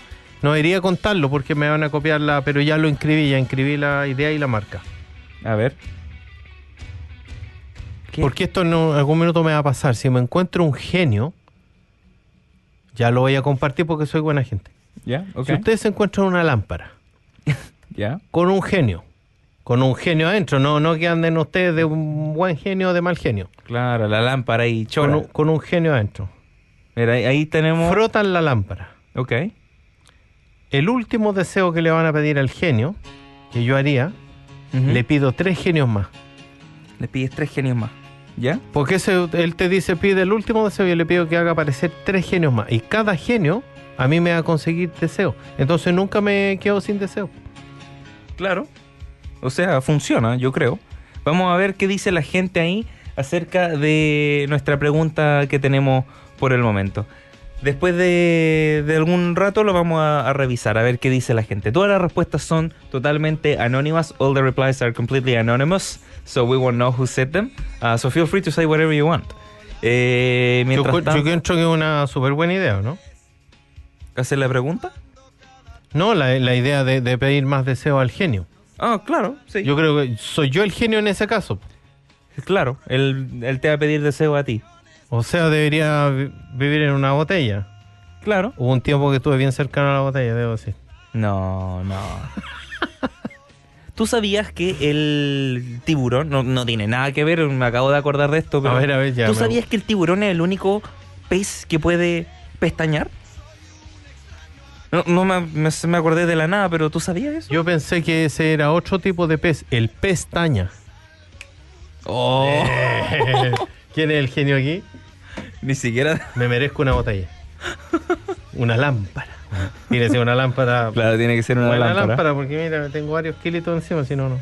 No debería contarlo porque me van a copiarla, pero ya lo inscribí, ya inscribí la idea y la marca. A ver. ¿Qué? Porque esto en algún minuto me va a pasar. Si me encuentro un genio, ya lo voy a compartir porque soy buena gente. ¿Ya? Ok. Si ustedes encuentran una lámpara ¿Ya? con un genio, con un genio adentro, no, no que anden ustedes de un buen genio o de mal genio, Claro, la lámpara y con chora. un, con un genio adentro. Mira, ahí, ahí tenemos... Frotan la lámpara. Ok. El último deseo que le van a pedir al genio, que yo haría, le pido tres genios más. Le pides tres genios más. ¿Ya? Porque ese- él te dice, pide el último deseo y yo le pido que haga aparecer tres genios más. Y cada genio a mí me va a conseguir deseo. Entonces nunca me quedo sin deseo. Claro. O sea, funciona, yo creo. Vamos a ver qué dice la gente ahí acerca de nuestra pregunta que tenemos por el momento. Después de, de algún rato lo vamos a, a revisar, a ver qué dice la gente. Todas las respuestas son totalmente anónimas. All the replies are completely anonymous, so we won't know who said them. Uh, so feel free to say whatever you want. Eh, Yo, mientras cu- yo tanto, encuentro que es una súper buena idea, ¿no? ¿hacer la pregunta? No, la, la idea de, de pedir más deseo al genio. Ah, claro, sí. Yo creo que soy yo el genio en ese caso. Claro, él, él te va a pedir deseo a ti. O sea, debería vi- vivir en una botella. Claro. Hubo un tiempo que estuve bien cercano a la botella, debo decir. No, no. ¿Tú sabías que el tiburón, no, no tiene nada que ver, me acabo de acordar de esto, pero A ver, a ver, ya. ¿tú sabías que el tiburón es el único pez que puede pestañear? No, no me, me- me acordé de la nada, pero ¿tú sabías eso? Yo pensé que ese era otro tipo de pez, el pestaña. Oh, ¿Quién es el genio aquí? ni siquiera... Me merezco una botella. Una lámpara. Tiene que ser una lámpara. Claro, tiene que ser una Buena lámpara. lámpara, porque mira, tengo varios kilitos encima, si no, no.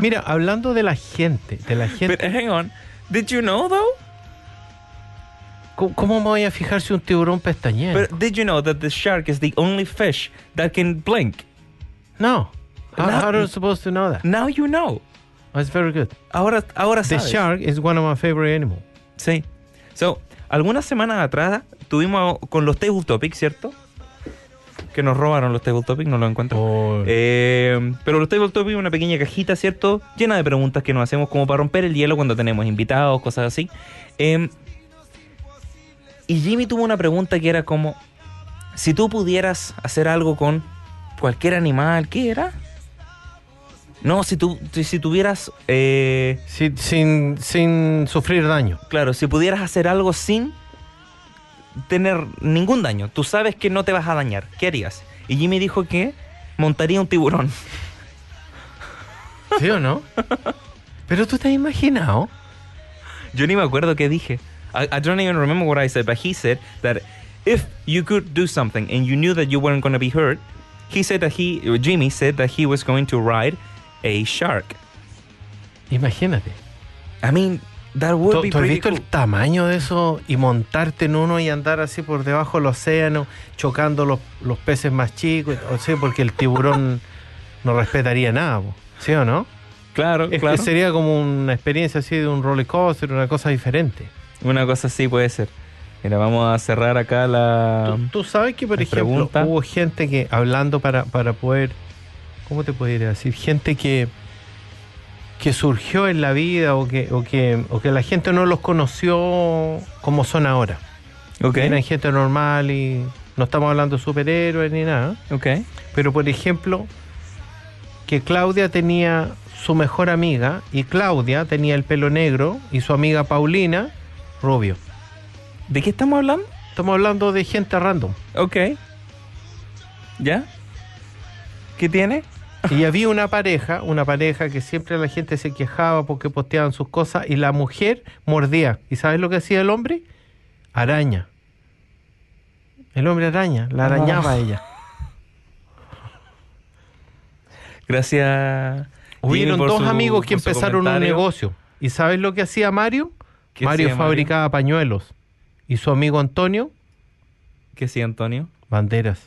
Mira, hablando de la gente, de la gente, But hang on, did you know though? ¿Cómo, cómo me voy a fijar si un tiburón pestañea? But did you know that the shark is the only fish that can blink? no. How, how are you supposed to know that? Now you know. Oh, it's very good. Ahora, ahora The sabes. shark is one of my favorite animals. Sí. So, algunas semanas atrás tuvimos con los Table Topics, ¿cierto? Que nos robaron los Table Topics, no lo encuentro. Oh, Eh, pero los Table Topics, una pequeña cajita, ¿cierto? Llena de preguntas que nos hacemos como para romper el hielo cuando tenemos invitados, cosas así. Eh, y Jimmy tuvo una pregunta que era como, si tú pudieras hacer algo con cualquier animal, ¿qué era? No, si tú si, tuvieras, eh, sin, sin, sin sufrir daño. claro, si pudieras hacer algo sin tener ningún daño, tú sabes que no te vas a dañar, ¿qué harías? Y Jimmy dijo que montaría un tiburón. ¿Sí o no? Pero tú te has imaginado. Yo ni me acuerdo qué dije. I, I don't even remember what I said, but he said that if you could do something and you knew that you weren't going to be hurt, he said that he, Jimmy said that he was going to ride a shark. Imagínate. I mean, that would ¿Tú, be tú has pretty visto cool. el tamaño de eso y montarte en uno y andar así por debajo del océano, chocando los, los peces más chicos? O sea, porque el tiburón no respetaría nada. ¿sí o no? Claro, Es claro. sería como una experiencia así de un roller coaster, una cosa diferente. Una cosa así puede ser. Mira, vamos a cerrar acá la... ¿Tú, tú sabes que, por ejemplo, pregunta. hubo gente que, hablando para, para poder, ¿cómo te podría decir? Gente que, que surgió en la vida o que, o, que, o que la gente no los conoció como son ahora. Ok, Eran gente normal y no estamos hablando de superhéroes ni nada. ok. Pero, por ejemplo, que Claudia tenía su mejor amiga y Claudia tenía el pelo negro y su amiga Paulina rubio. ¿De qué estamos hablando? Estamos hablando de gente random. Ok. ¿Ya? ¿Qué tiene? Y había una pareja, una pareja que siempre la gente se quejaba porque posteaban sus cosas y la mujer mordía. ¿Y sabes lo que hacía el hombre? Araña. El hombre araña, la arañaba a ella. Gracias. Hubieron dos amigos que empezaron un negocio. ¿Y sabes lo que hacía Mario? ¿Qué Mario fabricaba pañuelos. Y su amigo Antonio, ¿Qué sí, Antonio? banderas.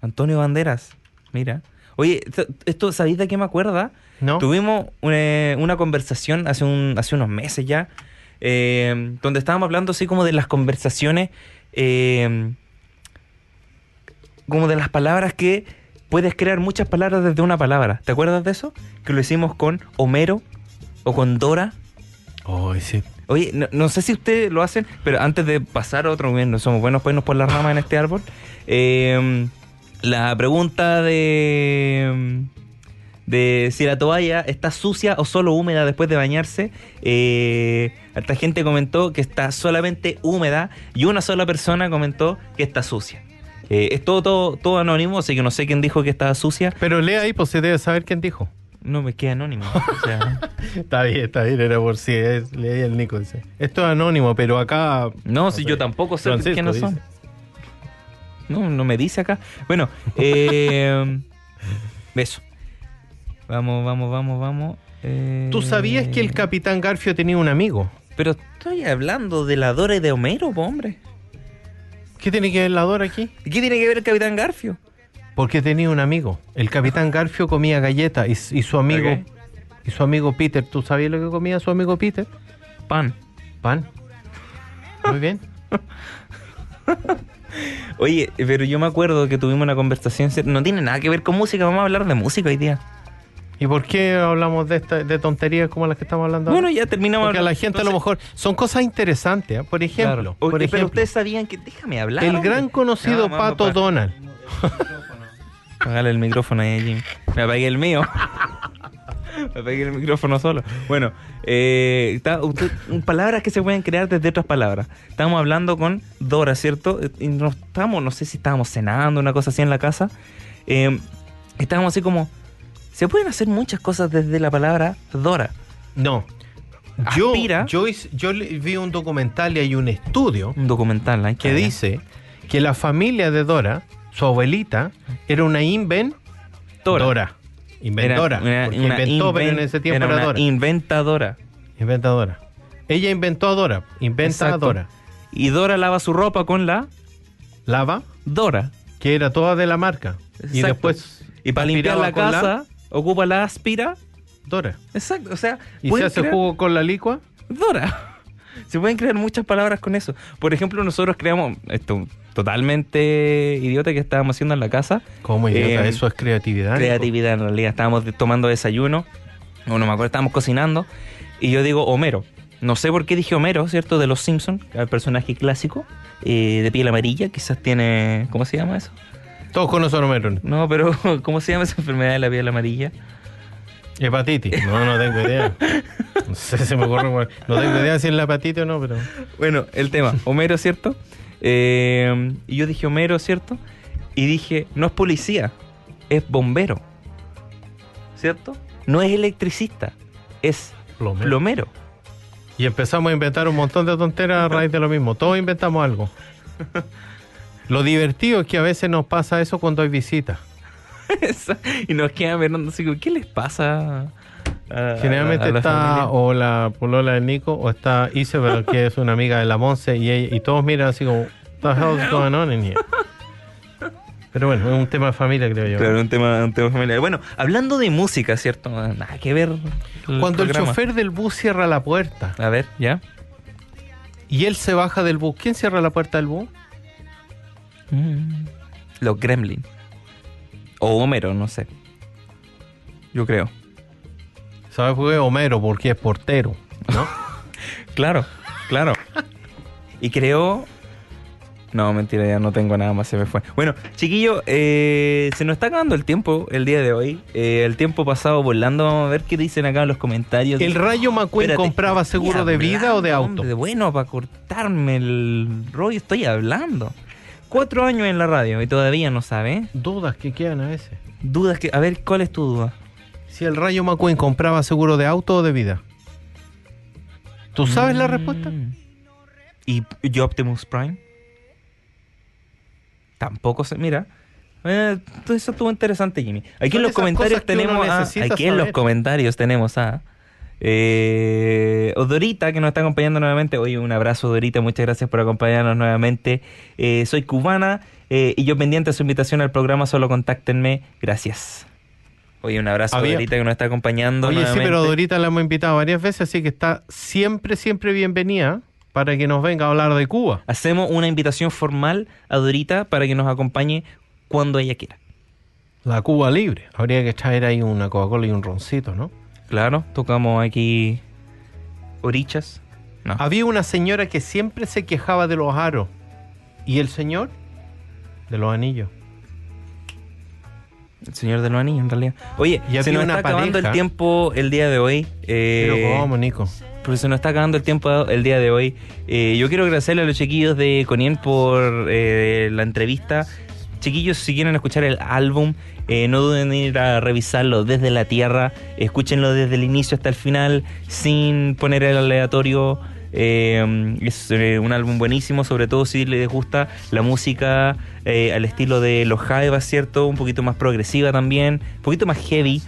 Antonio Banderas. Mira. Oye, esto- ¿sabéis de qué me acuerda? ¿No? Tuvimos una, una conversación hace, un, hace unos meses ya, eh, donde estábamos hablando así como de las conversaciones, eh, como de las palabras que puedes crear muchas palabras desde una palabra. ¿Te acuerdas de eso? Que lo hicimos con Homero o con Dora. Ay, sí. Oye, no, sé si ustedes lo hacen, pero antes de pasar a otro, bien, no somos buenos pues por la rama en este árbol. eh, la pregunta de de si la toalla está sucia o solo húmeda después de bañarse. Eh, gente comentó que está solamente húmeda y una sola persona comentó que está sucia. Eh, es todo, todo, todo anónimo, así que no sé quién dijo que estaba sucia. Pero lee ahí, pues se debe saber quién dijo. No me queda anónimo. O sea, Está bien, está bien, era por si es, leí el Nico. Dice. Esto es anónimo, pero acá. no, si sé, yo tampoco sé quiénes son. No, no me dice acá. Bueno, eh, eso. Vamos, vamos, vamos, vamos. Eh, ¿Tú sabías que el capitán Garfio tenía un amigo? Pero estoy hablando de la Dora y de Homero, po, hombre. ¿Qué tiene que ver la Dora aquí? ¿Y qué tiene que ver el Capitán Garfio? Porque tenía un amigo. El capitán Garfio comía galletas y, y su amigo Ok. y su amigo Peter. ¿Tú sabías lo que comía su amigo Peter? Pan. Pan. Muy bien. Oye, pero yo me acuerdo que tuvimos una conversación. No tiene nada que ver con música, vamos a hablar de música hoy día. ¿Y por qué hablamos de esta, de tonterías como las que estamos hablando? ahora? Bueno, ya terminamos. Porque a la gente a lo Entonces, mejor son cosas interesantes. ¿eh? Por ejemplo, claro. por Oye, pero ejemplo, ustedes sabían que. Déjame hablar. el hombre. gran conocido No, Pato Donald. Págale el micrófono ahí, Jim. Me apagué el mío. Me apagué el micrófono solo. Bueno, eh, está- usted- palabras que se pueden crear desde otras palabras. Estábamos hablando con Dora, ¿cierto? Y no estábamos, no sé si estábamos cenando, una cosa así en la casa. Eh, estábamos así como. Se pueden hacer muchas cosas desde la palabra Dora. No. Yo, Aspira. yo, yo le- vi un documental y hay un estudio Un documental, que dice que la familia de Dora, su abuelita, era una inventora. Inventora. Era una inventó, pero en ese tiempo era Dora. inventadora. Inventadora. Ella inventó a Dora. Inventa Exacto. a Dora. Y Dora lava su ropa con la Lava, Dora. que era toda de la marca. Y Exacto. después. Y para limpiar la casa, ocupa la aspira. Dora. Exacto, o sea, Y se hace crear- jugo con la licua. Dora. Se pueden crear muchas palabras con eso. Por ejemplo, nosotros creamos esto totalmente idiota que estábamos haciendo en la casa. ¿Cómo idiota? Eh, Eso es creatividad. Creatividad en realidad. Estábamos tomando desayuno. O no me acuerdo, estábamos cocinando. Y yo digo Homero. No sé por qué dije Homero, ¿cierto? De los Simpsons, el personaje clásico. eh, de piel amarilla, quizás tiene. ¿Cómo se llama eso? Todos conocen Homero. No, pero ¿cómo se llama esa enfermedad de la piel amarilla? Hepatitis. No, no tengo idea. No sé, se me ocurre. No tengo idea si es la hepatitis o no, pero. Bueno, el tema, Homero, ¿cierto? Eh, y yo dije Homero, ¿cierto? Y dije, no es policía, es bombero. ¿Cierto? No es electricista, es Plomero. plomero. Y empezamos a inventar un montón de tonteras a raíz de lo mismo. Todos inventamos algo. Lo divertido es que a veces nos pasa eso cuando hay visitas. y nos quedan mirando así, como, ¿qué les pasa? a- Generalmente a la está familia? o la polola de Nico o está Isabel, que es una amiga de la Monse, y, ella- y todos miran así como, what the hell is going on in here? Pero bueno, es un tema de familia, creo yo. Claro, un tema, un tema familiar. Bueno, hablando de música, ¿cierto? Nada que ver. el Cuando el chofer del bus cierra la puerta A ver, ¿ya? y él se baja del bus, ¿quién cierra la puerta del bus? Mm. Los Gremlin. O Homero, no sé. Yo creo. ¿Sabes por qué? Homero, porque es portero, ¿no? Claro, claro. Y creo. No, mentira, ya no tengo nada más, se me fue. Bueno, chiquillo, eh, se nos está acabando el tiempo el día de hoy. Eh, el tiempo pasado volando, vamos a ver qué dicen acá en los comentarios. ¿El Rayo McQueen Espérate, compraba seguro de vida o de auto? hombre, bueno, para cortarme el rollo estoy hablando. Cuatro años en la radio y todavía no sabe. Dudas que quedan a veces. Dudas que... A ver, ¿cuál es tu duda? Si el Rayo McQueen compraba seguro de auto o de vida. ¿Tú sabes la respuesta? Mm. ¿Y, y Optimus Prime? Tampoco se. Mira. Eh, todo eso estuvo interesante, Jimmy. Aquí en los comentarios tenemos a, Aquí en los comentarios tenemos a. Eh, Odorita, que nos está acompañando nuevamente. Oye, un abrazo, Odorita. Muchas gracias por acompañarnos nuevamente. Eh, soy cubana eh, y yo pendiente de su invitación al programa. Solo contáctenme. Gracias. Oye, un abrazo, Había- Odorita, que nos está acompañando. Oye, sí, pero a Dorita la hemos invitado varias veces, así que está siempre, siempre bienvenida para que nos venga a hablar de Cuba. Hacemos una invitación formal a Dorita para que nos acompañe cuando ella quiera. La Cuba libre. Habría que traer ahí una Coca-Cola y un roncito, ¿no? Claro, tocamos aquí orichas. No. Había una señora que siempre se quejaba de los aros. ¿Y el señor? De los anillos. El Señor de los Anillos, en realidad. Oye, Y se nos está acabando el tiempo el día de hoy. eh, Pero ¿cómo, Nico? porque se nos está acabando el tiempo el día de hoy. Eh, yo quiero agradecerle a los chiquillos de Conien por eh, la entrevista. Chiquillos, si quieren escuchar el álbum, eh, no duden en ir a revisarlo desde la tierra. Escúchenlo desde el inicio hasta el final, sin poner el aleatorio. Eh, es eh, un álbum buenísimo, sobre todo si les gusta la música al estilo de los Jaivas, ¿cierto? Un poquito más progresiva también, un poquito más heavy.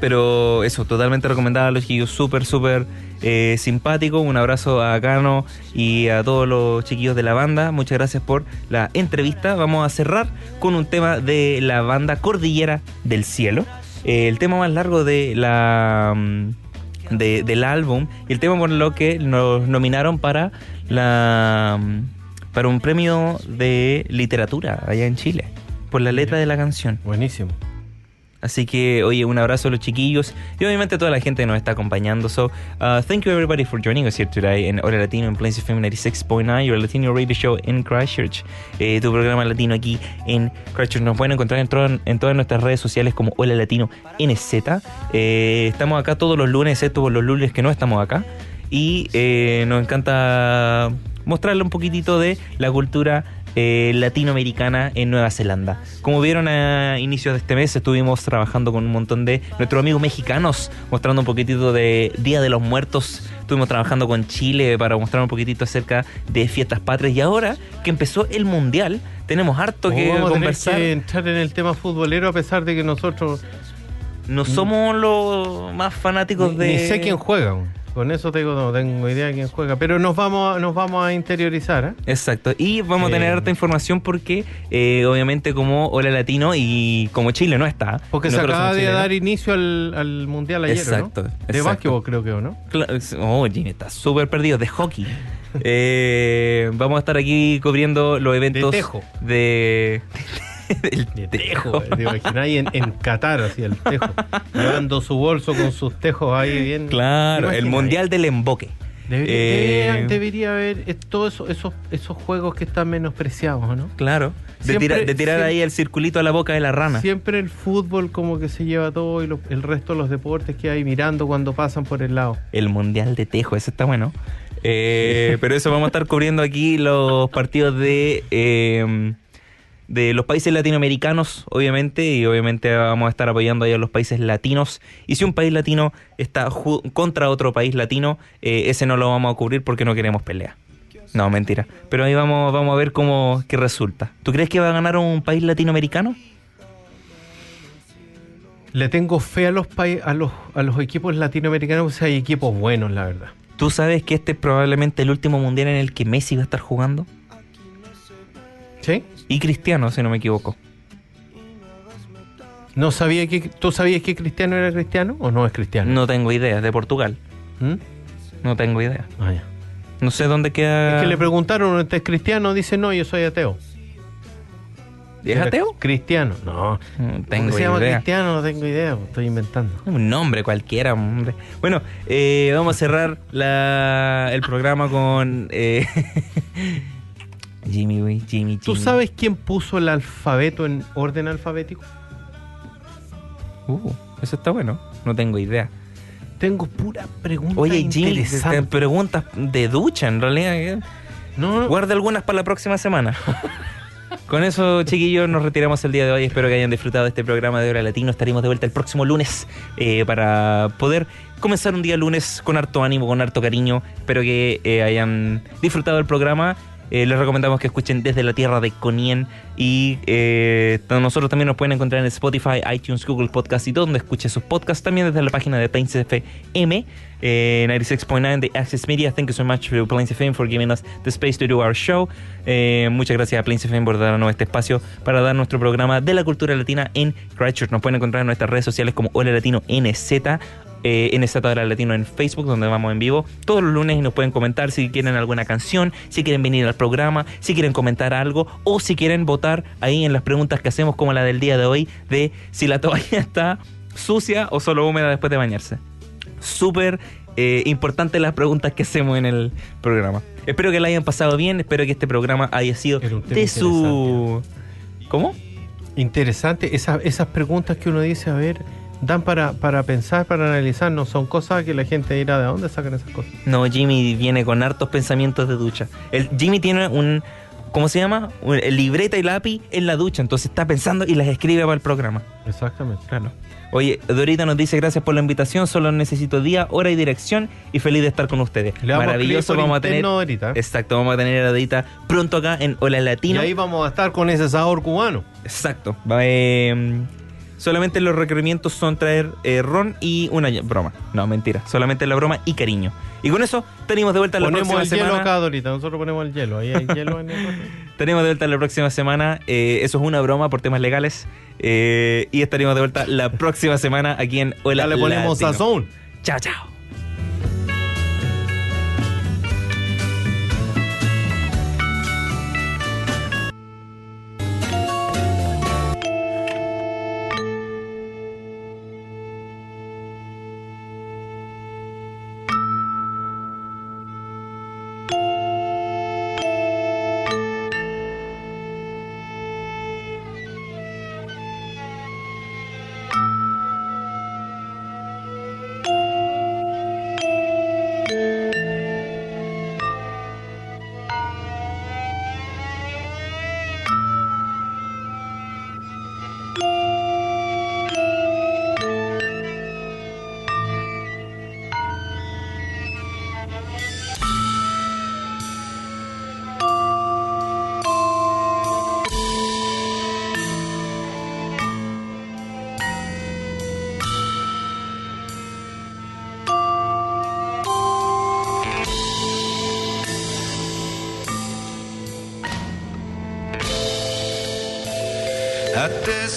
Pero eso, totalmente recomendado a los chiquillos, súper, súper eh, simpático. Un abrazo a Cano y a todos los chiquillos de la banda. Muchas gracias por la entrevista. Vamos a cerrar con un tema de la banda Cordillera del Cielo. Eh, el tema más largo de la mm, de- del álbum y el tema por lo que nos nominaron para la mm, para un premio de literatura allá en Chile por la letra de la canción. Buenísimo. Así que, oye, un abrazo a los chiquillos y obviamente a toda la gente que nos está acompañando. So, uh, thank you everybody for joining us here today in Hola Latino en Plains FM 96.9, your Latino radio show in Christchurch. Eh, tu programa latino aquí en Christchurch. Nos pueden encontrar en todas nuestras redes sociales como Hola Latino NZ. Eh, estamos acá todos los lunes, excepto por los lunes que no estamos acá. Y eh, nos encanta mostrarle un poquitito de la cultura eh, latinoamericana en Nueva Zelanda. Como vieron a inicios de este mes, estuvimos trabajando con un montón de nuestros amigos mexicanos, mostrando un poquitito de Día de los Muertos. Estuvimos trabajando con Chile para mostrar un poquitito acerca de fiestas patrias. Y ahora que empezó el Mundial, tenemos harto que Oh, a tener conversar. que entrar en el tema futbolero a pesar de que nosotros No somos los más fanáticos ni, de... ni sé quién juega. Con eso tengo, no tengo idea de quién juega. Pero nos vamos a, nos vamos a interiorizar. ¿eh? Exacto. Y vamos a tener Eh, harta información porque, eh, obviamente, como Hola Latino y como Chile no está. Porque se acaba de dar inicio al, al mundial ayer, Exacto, ¿no? De exacto. básquetbol creo que, ¿o ¿no? Claro, es- Oh, Jimmy, está súper perdido. De hockey. Eh, vamos a estar aquí cubriendo los eventos. tejo. De. del De tejo. tejo. ¿Te imaginas ahí en, en Qatar, así el tejo. Llevando su bolso con sus tejos ahí bien. Claro, ¿Te el mundial del emboque. Debería, Eh, debería- debería haber eh, todos esos, esos, esos juegos que están menospreciados, ¿no? Claro. De, Siempre- tira- de tirar siempre- ahí el circulito a la boca de la rana. Siempre el fútbol como que se lleva todo y lo- el resto de los deportes que hay mirando cuando pasan por el lado. El Mundial de Tejo, ese está bueno. Eh, pero eso vamos a estar cubriendo aquí los partidos de, eh, de los países latinoamericanos, obviamente, y obviamente vamos a estar apoyando ahí a los países latinos. Y si un país latino está contra otro país latino, eh, ese no lo vamos a cubrir porque no queremos pelea. No, mentira. Pero ahí vamos, vamos a ver cómo qué resulta. ¿Tú crees que va a ganar un país latinoamericano? Le tengo fe a los, a los, a los equipos latinoamericanos, o sea, hay equipos buenos, la verdad. ¿Tú sabes que este es probablemente el último mundial en el que Messi va a estar jugando? ¿Sí? Y Cristiano, si no me equivoco. No sabía que tú sabías que Cristiano era cristiano o no es cristiano. No tengo idea, de Portugal. ¿Mm? No tengo idea. Ah, ya. No sé dónde queda. Es que le preguntaron, ¿usted es cristiano? Dice, no, yo soy ateo. ¿Es ateo? Cristiano. No. No ¿Cómo tengo se llama idea. cristiano? No tengo idea, pues, estoy inventando. Un nombre cualquiera, hombre. Bueno, eh, vamos a cerrar la, el programa con eh, Jimmy, güey. Jimmy, ¿Tú Jimmy. sabes quién puso el alfabeto en orden alfabético? Uh, eso está bueno. No tengo idea. Tengo pura pregunta Oye, Jimmy, preguntas de ducha, en realidad. eh. No, no, Guarda algunas para la próxima semana. Con eso, chiquillos, nos retiramos el día de hoy. Espero que hayan disfrutado de este programa de Hora Latino. Estaremos de vuelta el próximo lunes eh, para poder comenzar un día lunes con harto ánimo, con harto cariño. Espero que eh, hayan disfrutado del programa. Eh, les recomendamos que escuchen desde la tierra de Conien y eh, nosotros también nos pueden encontrar en Spotify, iTunes, Google Podcast y donde escuche sus podcasts. También desde la página de Plains FM, eh, 96.9 de Access Media. Thank you so much to Plains FM for giving us the space to do our show. Eh, muchas gracias a Plains FM por darnos este espacio para dar nuestro programa de la cultura latina en Christchurch. Nos pueden encontrar en nuestras redes sociales como Hola Latino NZ eh, NZ Hora Latino en Facebook, donde vamos en vivo todos los lunes y nos pueden comentar si quieren alguna canción, si quieren venir al programa, si quieren comentar algo o si quieren votar ahí en las preguntas que hacemos, como la del día de hoy, de si la toalla está sucia o solo húmeda después de bañarse. Súper eh, importante las preguntas que hacemos en el programa. Espero que la hayan pasado bien, espero que este programa haya sido de su... ¿Cómo? Interesante, esas, esas preguntas que uno dice, a ver, dan para, para pensar, para analizar, no son cosas que la gente dirá, ¿de dónde sacan esas cosas? No, Jimmy viene con hartos pensamientos de ducha. El, Jimmy tiene un, ¿cómo se llama? Un- libreta y lápiz en la ducha, entonces está pensando y las escribe para el programa. Exactamente. Claro. Oye, Dorita nos dice gracias por la invitación, solo necesito día, hora y dirección y feliz de estar con ustedes. Le Maravilloso, vamos a tener... ahorita. Exacto, vamos a tener a Dorita pronto acá en Hola Y Latino. ahí vamos a estar con ese sabor cubano. Exacto. Va, eh, solamente los requerimientos son traer eh, ron y una broma. No, mentira. Solamente la broma y cariño. Y con eso tenemos de vuelta la Ponemos próxima el hielo semana. acá, Dorita. Nosotros ponemos el hielo. Ahí hay hielo en el. Tenemos de vuelta la próxima semana. Eh, eso es una broma por temas legales. Eh, y estaremos de vuelta la próxima semana aquí en Hola Ya le ponemos Latino. sazón. Chao, chao.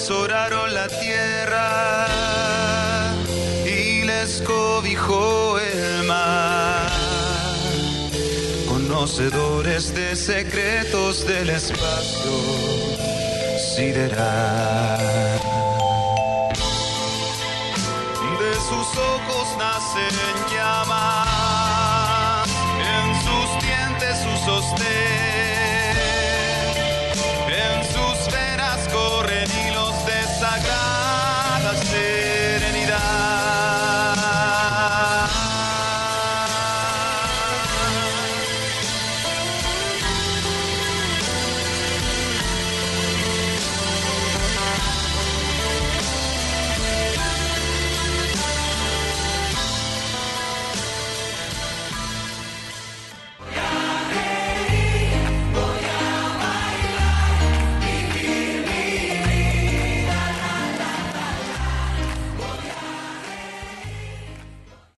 Atesoraron la tierra y les cobijó el mar. Conocedores de secretos del espacio sideral. De sus ojos nacen llamas, en sus dientes su sostén